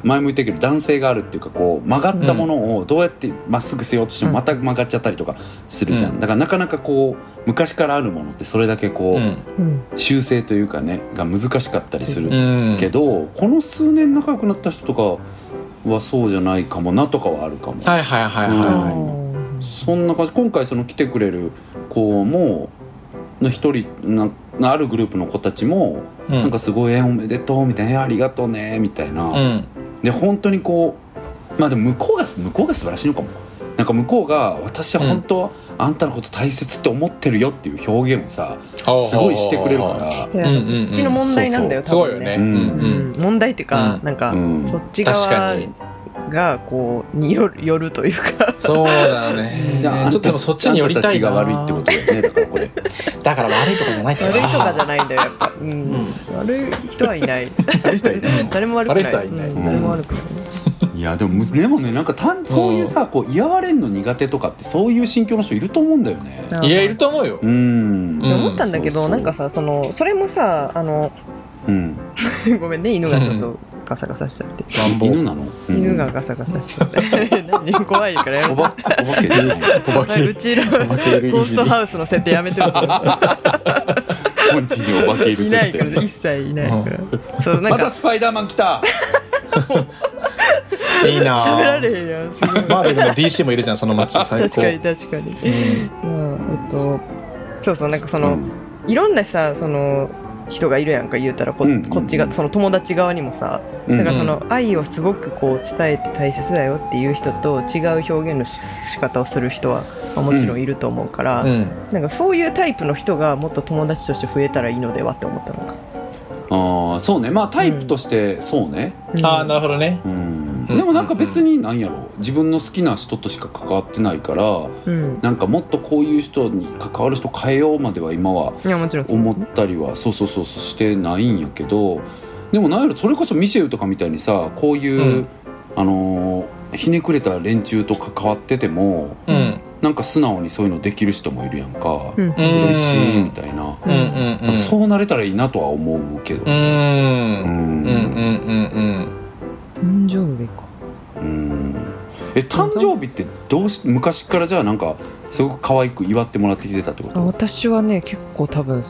前も言ったけど男性があるっていうかこう曲がったものをどうやってまっすぐせようとしてもうん。また曲がっちゃったりとかするじゃん、うんだからなかなかこう昔からあるものってそれだけこう、修正というかねが難しかったりするうん。けど、この数年仲良くなった人とかはそうじゃないかもなとかはあるかも、はいはいはいうん。はそんな感じ。今回その来てくれる子もの一人なあるグループの子たちも、いうん。なんかすごい「えおめでとう」みたいなえ「ありがとうね」みたいな、うんで本当にこうまあでも向こうが向こうが素晴らしいのかも。なんか向こうが「私は本当はあんたのこと大切って思ってるよ」っていう表現をさすごいしてくれるから。そっちの問題なんだよ、すごいよね。ううんん。うん。問題っていうか、うん。なんか、うん。そっち確か側にがこうによるよるというか。そうだよねじゃあちょっとでもそっちに寄りたいが悪いってことだよねだからこれ。だから悪いとかじゃない悪いとかじゃないんだよやっぱ、うん。悪い人はいない。悪い人はいない。誰も悪くない。悪い人はいない。うん。誰も悪くない、いやでもむでもねなんかたんそういうさこう嫌われんの苦手とかってそういう心境の人いると思うんだよね。いやいると思うよ。うん。思ったんだけど、う。なんかさそのそれもさあのうん。ごめんね犬がちょっとガサガサしちゃって、犬なの、うん。犬がガサガサしちゃって。何？怖いからやめておばお化けお化けうちのお化けいるゴーストハウスの設定やめてほしい。ポンチにお化けいるいない設定から一切いないから、そうなんまかたスパイダーマン来た。いいなぁ。喋られへんやんまあでも DC もいるじゃんその街。最高。確かに確かに、うん、えっとそうそうなんかその、うん。いろんなさその人がいるやんか言うたらこ,、うんこっちがその友達側にもさだからその愛をすごくこう伝えて大切だよっていう人と違う表現のし仕方をする人は、まあもちろんいると思うから、うん。なんかそういうタイプの人がもっと友達として増えたらいいのではって思ったのか、ああそうね。まあタイプとしてそうね、うん。ああなるほどね。うんでもなんか別になんやろ。自分の好きな人としか関わってないからうん。なんかもっとこういう人に関わる人変えようまでは今は思ったりはそうそうそうしてないんやけどでもなんやろそれこそミシェルとかみたいにさこういう、うん。あのーひねくれた連中と関わっててもうん。なんか素直にそういうのできる人もいるやんか、うん。うん嬉しいみたいな、そうなれたらいいなとは思うけどうん。うん。うん。うん。うん。うん誕生日か。うん。え誕生日ってどうし昔からじゃあなんかすごく可愛く祝ってもらってきてたってこあと私はね結構多分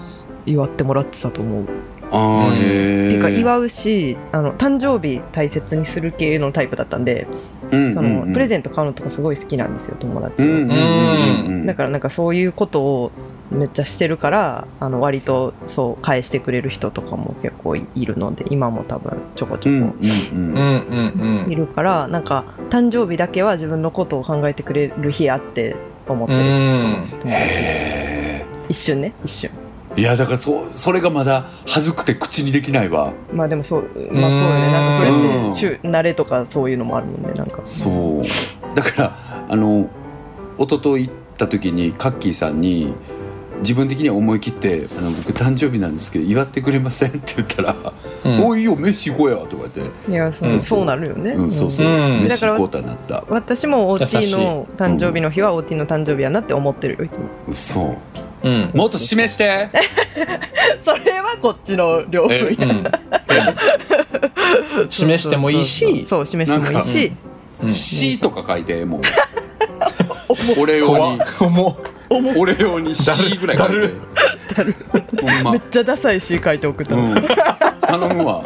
祝ってもらってたと思う。ああうん。へえっていうか祝うしあの誕生日大切にする系のタイプだったんで、うんそのプレゼンント買うのとかすごい好きなんですよ友達は、うんうんうんうん。だからなんかそういうことをめっちゃしてるからあの割とそう返してくれる人とかも結構いるので今も多分ちょこちょこうんうんうん。うんうんうん。いるから、なんか誕生日だけは自分のことを考えてくれる日あって思ってる、うん。その友達。へ一瞬ね一瞬。えいやだからそそれがまだ恥ずくて口にできないわ。まあでもそうまあそうよね。なんかそれうん。ってしゅ慣れとかそういうのもあるもんねなんか。そう。だからあの一昨日行った時にカッキーさんに自分的には思い切って「あの僕誕生日なんですけど祝ってくれません? 」って言ったら「うん。おいいよ飯行こうや」とか言って。いやそう,、うん。そうなるよね、うんそうそう。うん。飯行こうとはなった。私もオーテ優しい。ィの誕生日の日はオーティの誕生日やなって思ってるよいつも。嘘。うん。もっと示して！それはこっちの両分うん。うん。示してもいいし。そう示してもいいし。うん「し」とか書いてもう。俺用怖に俺用に「し」ぐらい書いて。ほんま。めっちゃダサいし書いて送ったの、うん。頼むわ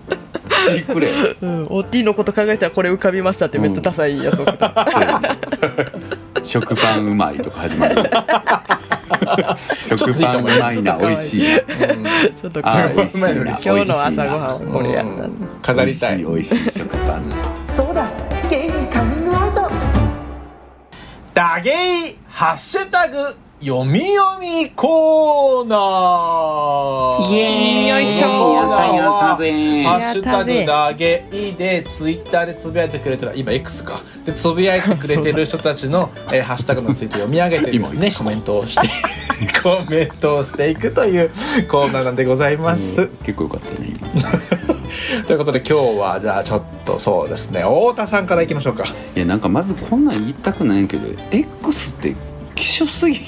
「し」くれ。うん、オーティのこと考えたらこれ浮かびましたってめっちゃダサいやつ送った、そう。やね食パンうまいとか始まる。食パンうまいな美味しい。ちょっとあ今日の朝ごはんはこれやった、うん飾りたい美味しい美味しい食パンそうだ。ゲイにカミングアウト。ダゲイハッシュタグ読み読みコーナー。イエーイ。よいしょ。やったやったぜ。ハッシュタグやったぜダゲイでツイッターでつぶやいてくれてる今 X か。でつぶやいてくれてる人たちの、えーハッシュタグのツイートを読み上げてですね今コメントをして コメントをしていくというコーナーなんでございます、結構よかったね今。ということで今日はじゃあちょっとそうですね太田さんからいきましょうか。いやなんかまずこんなん言いたくないけど X って希少すぎ。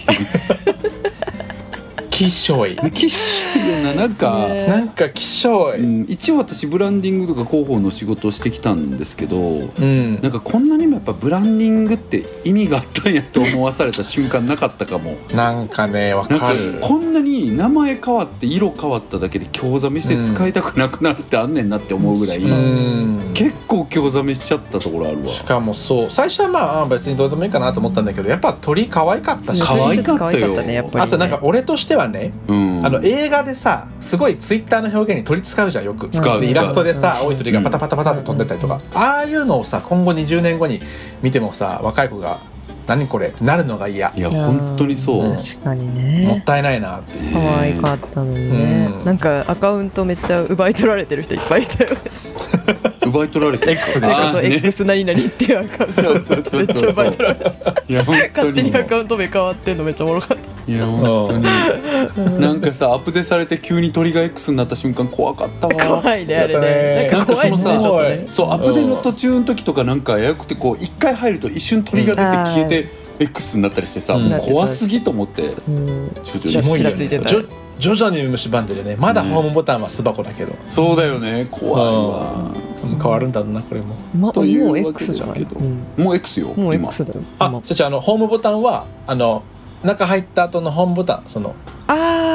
きしょい。希少いよななんか、ねなんかきしょい。うん一応私ブランディングとか広報の仕事をしてきたんですけどうん。なんかこんなにもやっぱブランディングって意味があったんやと思わされた瞬間なかったかも。なんかねわなんかかる。こんなに名前変わって色変わっただけで興ざめして使いたくなくなるってあんねんなって思うぐらい、うん。結構興ざめしちゃったところあるわ。しかもそう最初はまあ別にどうでもいいかなと思ったんだけどやっぱ鳥可愛かったし。可愛かったよ。ねやっぱりね。あとなんか俺としてはね、うん。あの映画でさすごいツイッターの表現に鳥使うじゃんよく。使う使う。でイラストでさ、うん。青い鳥がパタパタパタって飛んでったりとか、ああいうのをさ今後20年後に見てもさ若い子が「何これ?」ってなるのが嫌。いや本当にそう、うん確かにもっねたいないなって。いう可愛かったのにね、うん。なんかアカウントめっちゃ奪い取られてる人いっぱいいたよね。奪い取られて X でしょ。ね。X 何々っていうアカウント。めっちゃ奪い取られていや本当勝手に にアカウント名変わってんのめっちゃおもろかったいや本当に。なんかさアップデートされて急に鳥が X になった瞬間怖かったわ。怖いねあれやったね。ねなんかそのさね。そうアップデートの途中の時とかなんかやくてこう一回入ると一瞬鳥が出て消えて X になったりしてさ、うん。もう怖すぎと思ってうん。ちょちょちらキモいよねちらついてた。じょ徐々に蝕んでるね。まだホームボタンは巣箱だけど、そうだよね。怖いわ。うん。変わるんだろうなこれも。まというもうわけ X じゃない？ですけど。うん。もう X よもう今。X だよ。あ今。じゃああのホームボタンはあの中入った後のホームボタンその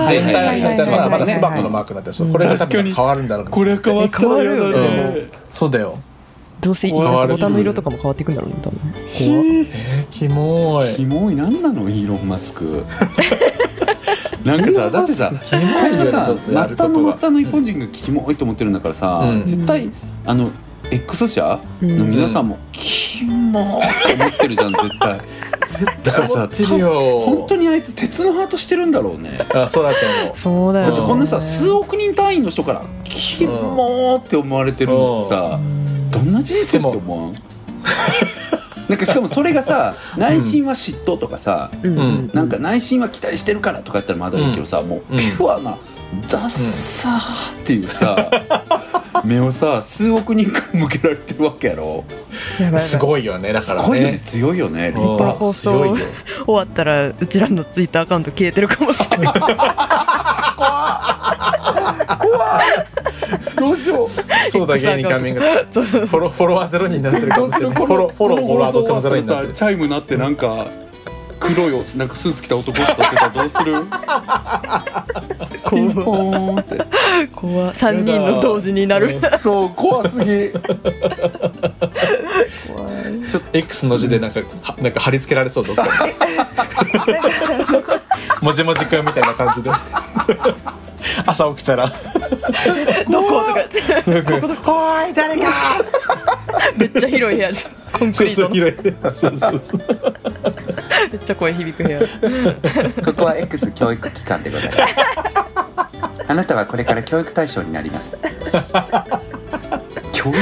全体が入ったのはまだはい巣箱のマークになってるそううん。これが多分変わるんだろうね。これ変わったら嫌だえ変わるよね。うん。そうだよ。どうせ変わる。ボタンの色とかも変わっていくんだろうね多分。えー、キモい。キモい。なんなのイーロン・マスク。なんかさだってさこんなさ末端の末端の一本人がキモいと思ってるんだからさ、うん。絶対あの X 社の皆さんもキモーって思ってるじゃん絶対。絶だからさ本当にあいつ鉄のハートしてるんだろうね。あそうだと思う。そうだよ。ねだってこんなさ数億人単位の人からキモーって思われてるのってさどんな人生って思わん？なんかしかもそれがさ 内心は嫉妬とかさ、うん。うん。なんか内心は期待してるからとかやったらまだいいけどさ、もううんピュアなダッサーっていうさ、目をさ数億人から向けられてるわけやろ。すごいよねだからすごいよねね強いよね立うん派放送強いよ終わったらうちらのツイッターアカウント消えてるかもしれない。どうしよう。そうだ芸人カミンフォロフォロワーゼロになってるかもしれない。フォローフォローフォロワーどっちもゼロになってる。チャイムなってなんか黒いよなんかスーツ着た男しかってたらどうする？ピンポーンって。怖3人の同時になる。そう怖すぎ。X の字でなんかはなんか貼り付けられそうどっかに。もじもじくんみたいな感じで 朝起きたら。どこ？とか言って「おーい誰か! 」めっちゃ広い部屋。じゃんコンクリートめっちゃ声響く部屋。ここは X 教育機関でございます。あなたはこれから教育対象になります。教育？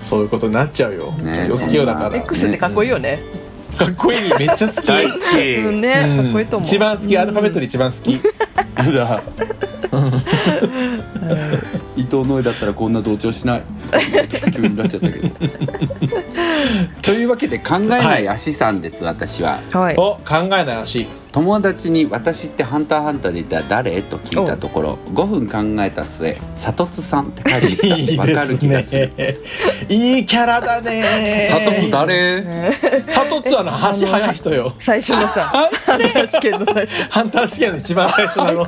そういうことになっちゃうよ。ね気をつけようだから。X ってかっこいいよねかっこいい。めっちゃ好き。大好き。うん。ねかっこいいと思う。一番好き。アルファベットで一番好き。やだ 伊藤ノエだったらこんな同調しない。急に出しちゃったけど。というわけで考えない足さんです、私は。はい。お考えない足。友達に「私ってハンターハンターでいたら誰?」と聞いたところ。5分考えた末「さとつさん」って書いてきいいた分かるです気がする。ねいいキャラだね。さとつ誰？佐藤つあの足速い人よ。最初のさ ハンター試験の最初。ハンター試験の一番最初なの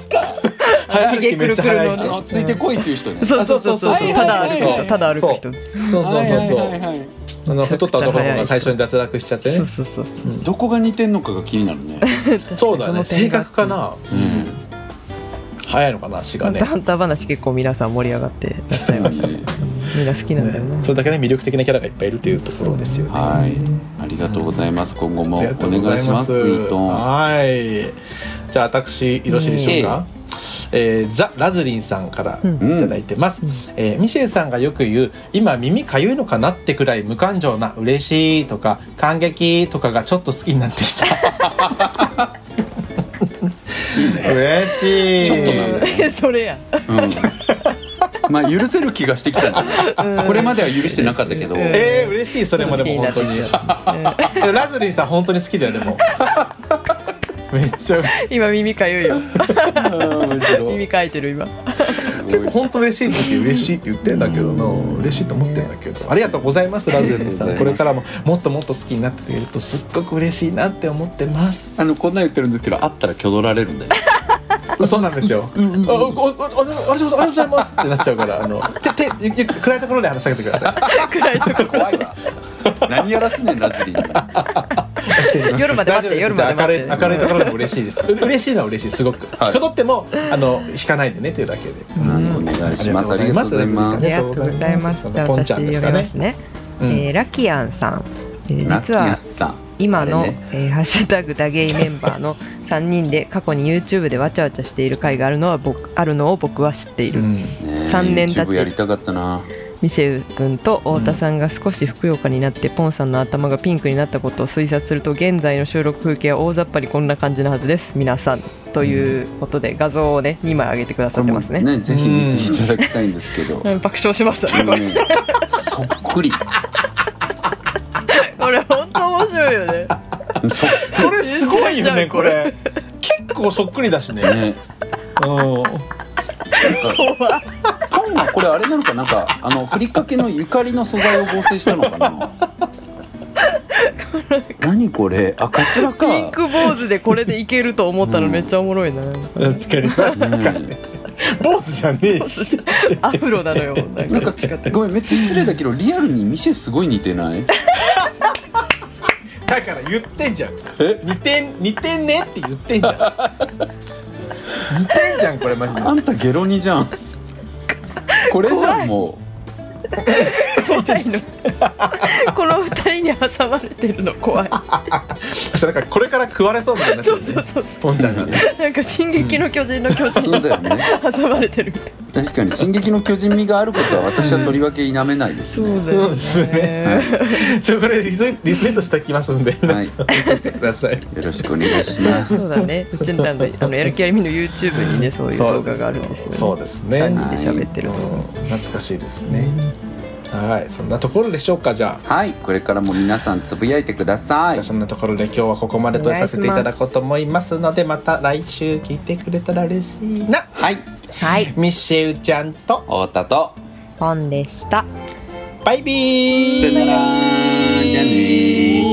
早歩きめっちゃ速いあ人。のついてこいっていう人ね。そうそうそうそう。ただ歩く人ただ歩く人。そうそうそうそう。の太った男の子が最初に脱落しちゃってね。そうそうそうそう。どこが似てんのかが気になるね。そうだね。性格かな。うん。速いのかな足ハがね。ハンター話結構皆さん盛り上がってらっしゃいました。ねみんな好きなんだよなそれだけね魅力的なキャラがいっぱいいるというところですよね。はい。ありがとうございます。今後もお願いしますはい。じゃあ私よろしいでしょうか、えーザ・ラズリンさんからいただいてます、えーミシェルさんがよく言う「今耳かゆいのかな?」ってくらい無感情な「嬉しい」とか「感激」とかがちょっと好きになってきた。嬉しい。ちょっとなんだよ それやうん。まあ許せる気がしてきたこれまでは許してなかったけど、うんえー、嬉しい。それもでも本当に。ラズリンさん本当に好きだよでもめっちゃ。今耳かゆいよ。耳かいてる今。本当嬉しい時嬉しいって言ってんだけどな。嬉しいと思ってんだけど。ありがとうございますラズリンさありがとうございますんこれからももっともっと好きになってくれるとすっごく嬉しいなって思ってます。あのこんなん言ってるんですけど会ったら挙動られるんだよ そうなんですよ。あ、ありがとうありがとうございますってなっちゃうから、あの、手、手、暗いところで話しかけてください。暗いとこ怖いわ 何やらすねんラズリンに確かに。夜まで待って夜まで待って。明るい、ところでも嬉しいです。う嬉しいのは嬉しい、すごく。はい。ひょどっても、あの、引かないでねというだけで。はいお願いします。ありがとうございます。ありがとうございます。じゃあポン私読みちゃんですかね。ますね。うん。えーラキアンさん、えー実は今の、ね。えーハッシュタグダゲイメンバーの3人で過去に YouTube でわちゃわちゃしている回があるのは僕あるのを僕は知っている。うん。ねえ三年経ち。YouTube やりたかったなミシェル君と太田さんが少しふくよかになって、ポンさんの頭がピンクになったことを推察すると現在の収録風景は大雑把にこんな感じなはずです。皆さんということで画像をね2枚上げてくださってますね。ねぜひ見ていただきたいんですけど。うん。爆笑しましたねこれねそっくり。これ本当面白いよね。そっこれすごいよね、これ。結構そっくりだしね。ね。うん。パンはこれあれなのか？なんかあのふりかけのゆかりの素材を合成したのかな？何これ？あカツラか。ピンク坊主でこれでいけると思ったのめっちゃおもろいな、確かに、確かに。坊主じゃねえし。アフロなのよ。なんなんかごめんめっちゃ失礼だけどリアルにミシェフすごい似てない？だから言ってんじゃん。似てん、似てんねって言ってんじゃん。似てんじゃん、これマジで。あんたゲロニじゃんこれじゃんも怖いの。この二人に挟まれてるの。怖い。なんかこれから食われそうみたいになっちゃう。ね。ポンちゃんがね。なんか「進撃の巨人」の巨人うそうだよね。挟まれてるみたい確かに「進撃の巨人」味があることは私はとりわけ否めないですね、そうだよそうですね。ちょこれリツイリツイートしておきますんで皆さん見ててください。よろしくお願いします。そうだね。うちあのやる気ありみの YouTube にねそういう動画があるんですよね。そうですね。三人で喋ってるのうん懐かしいですね。はいそんなところでしょうかじゃあ。はいこれからも皆さんつぶやいてください。じゃあそんなところで今日はここまでとさせていただこうと思いますのでまた来週聞いてくれたら嬉しいな。はい。はい。ミッシェルちゃんと太田と。ポンでした。バイビー。さよなら。じゃあねー